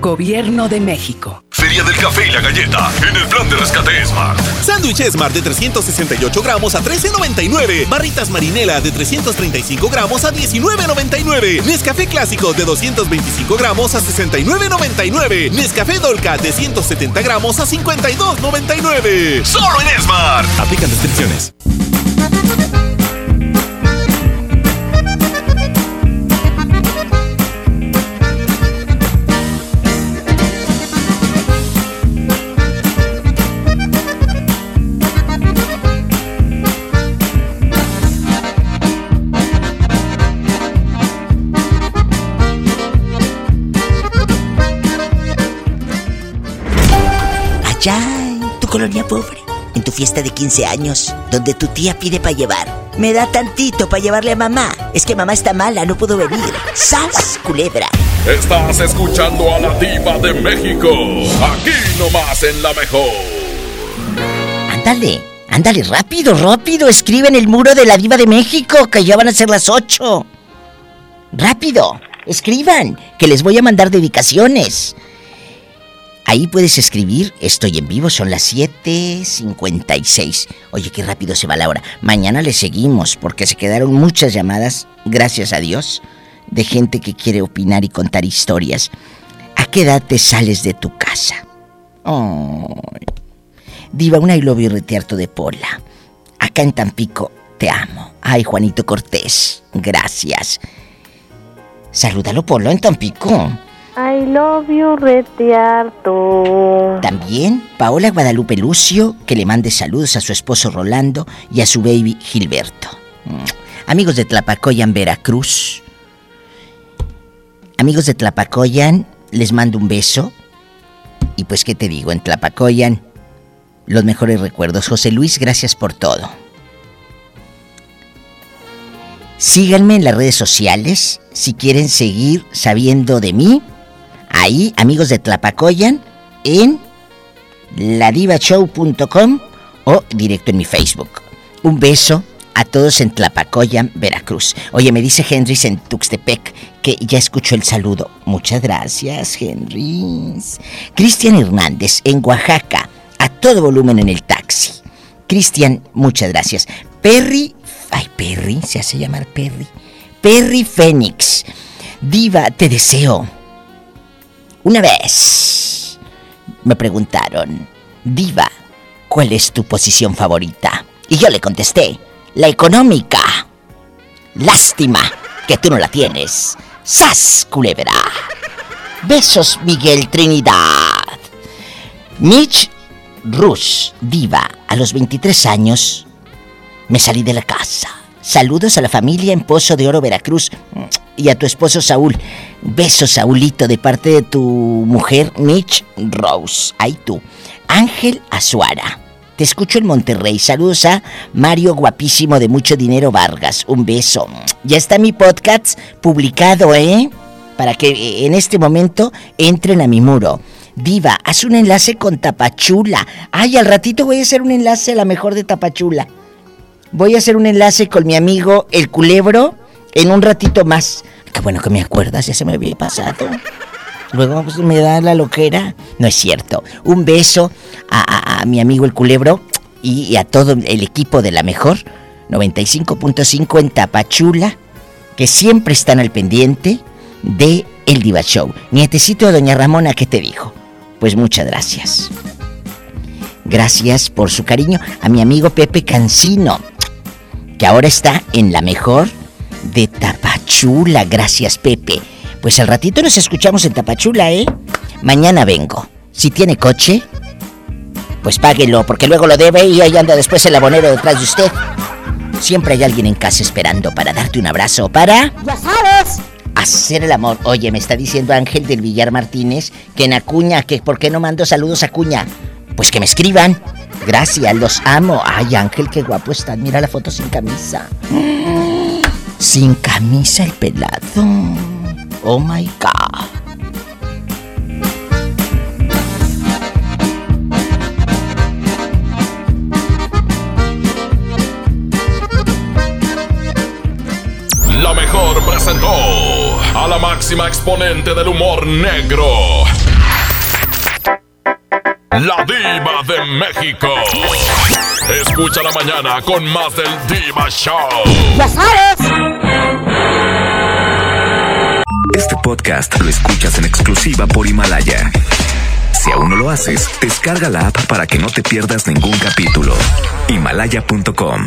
Gobierno de México. Feria del Café y la Galleta en el plan de rescate Smart. Sándwich Smart de 368 gramos a 13.99. Barritas Marinela de 335 gramos a 19.99. Nescafé Clásico de 225 gramos a 69.99. Nescafé Dolca de 170 gramos a 52.99. Solo en Smart. Aplican restricciones. Allá en tu colonia pobre, en tu fiesta de 15 años, donde tu tía pide para llevar. Me da tantito para llevarle a mamá. Es que mamá está mala, no pudo venir. ¡Sas, culebra! Estás escuchando a la diva de México. Aquí nomás en la mejor. Ándale, ándale, rápido, rápido. Escribe en el muro de la diva de México que ya van a ser las 8. Rápido, escriban, que les voy a mandar dedicaciones. Ahí puedes escribir, estoy en vivo, son las 7.56. Oye, qué rápido se va la hora. Mañana le seguimos porque se quedaron muchas llamadas, gracias a Dios, de gente que quiere opinar y contar historias. ¿A qué edad te sales de tu casa? Diva, una y lo retearto de Pola. Acá en Tampico, te amo. Ay, Juanito Cortés, gracias. Salúdalo, Polo, en Tampico. I love you, Retiarto. También Paola Guadalupe Lucio, que le mande saludos a su esposo Rolando y a su baby Gilberto. Mm. Amigos de Tlapacoyan, Veracruz. Amigos de Tlapacoyan, les mando un beso. Y pues, ¿qué te digo? En Tlapacoyan, los mejores recuerdos. José Luis, gracias por todo. Síganme en las redes sociales si quieren seguir sabiendo de mí Ahí, amigos de Tlapacoyan, en ladivashow.com o directo en mi Facebook. Un beso a todos en Tlapacoyan, Veracruz. Oye, me dice Henry en Tuxtepec que ya escuchó el saludo. Muchas gracias, Henry. Cristian Hernández en Oaxaca, a todo volumen en el taxi. Cristian, muchas gracias. Perry, ay, Perry, se hace llamar Perry. Perry Fénix. Diva, te deseo una vez me preguntaron, Diva, ¿cuál es tu posición favorita? Y yo le contesté, la económica. Lástima que tú no la tienes. ¡Sas, culebra! Besos, Miguel Trinidad. Mitch Rush, diva, a los 23 años me salí de la casa. Saludos a la familia en Pozo de Oro, Veracruz y a tu esposo Saúl. Besos, Saúlito, de parte de tu mujer Mitch Rose. Ahí tú. Ángel Azuara. Te escucho en Monterrey. Saludos a Mario Guapísimo de Mucho Dinero Vargas. Un beso. Ya está mi podcast publicado, ¿eh? Para que eh, en este momento entren a mi muro. Diva, haz un enlace con Tapachula. Ay, al ratito voy a hacer un enlace a la mejor de Tapachula. Voy a hacer un enlace con mi amigo El Culebro en un ratito más. Qué bueno que me acuerdas, ya se me había pasado. Luego pues, me da la loquera. No es cierto. Un beso a, mi amigo el culebro y, a todo el equipo de la mejor 95.5 en Tapachula, que siempre están al pendiente de El Diva Show. Nietecito de Doña Ramona, ¿qué te dijo? Pues muchas gracias. Gracias por su cariño a mi amigo Pepe Cancino, que ahora está en la mejor de Tapachula. Gracias, Pepe. Pues al ratito nos escuchamos en Tapachula, ¿eh? Mañana vengo. Si tiene coche, pues páguelo, porque luego lo debe y ahí anda después el abonero detrás de usted. Siempre hay alguien en casa esperando para darte un abrazo, para... ¡Ya sabes! Hacer el amor. Oye, me está diciendo Ángel del Villar Martínez que en Acuña, que por qué no mando saludos a Acuña. Pues que me escriban. Gracias, los amo. Ay, Ángel, qué guapo está. Mira la foto sin camisa. Sin camisa el pelado. Oh my God. La mejor presentó a la máxima exponente del humor negro. La diva de México. Escucha la mañana con más del Diva Show. ¡Ya sabes! Este podcast lo escuchas en exclusiva por Himalaya. Si aún no lo haces, descarga la app para que no te pierdas ningún capítulo. Himalaya.com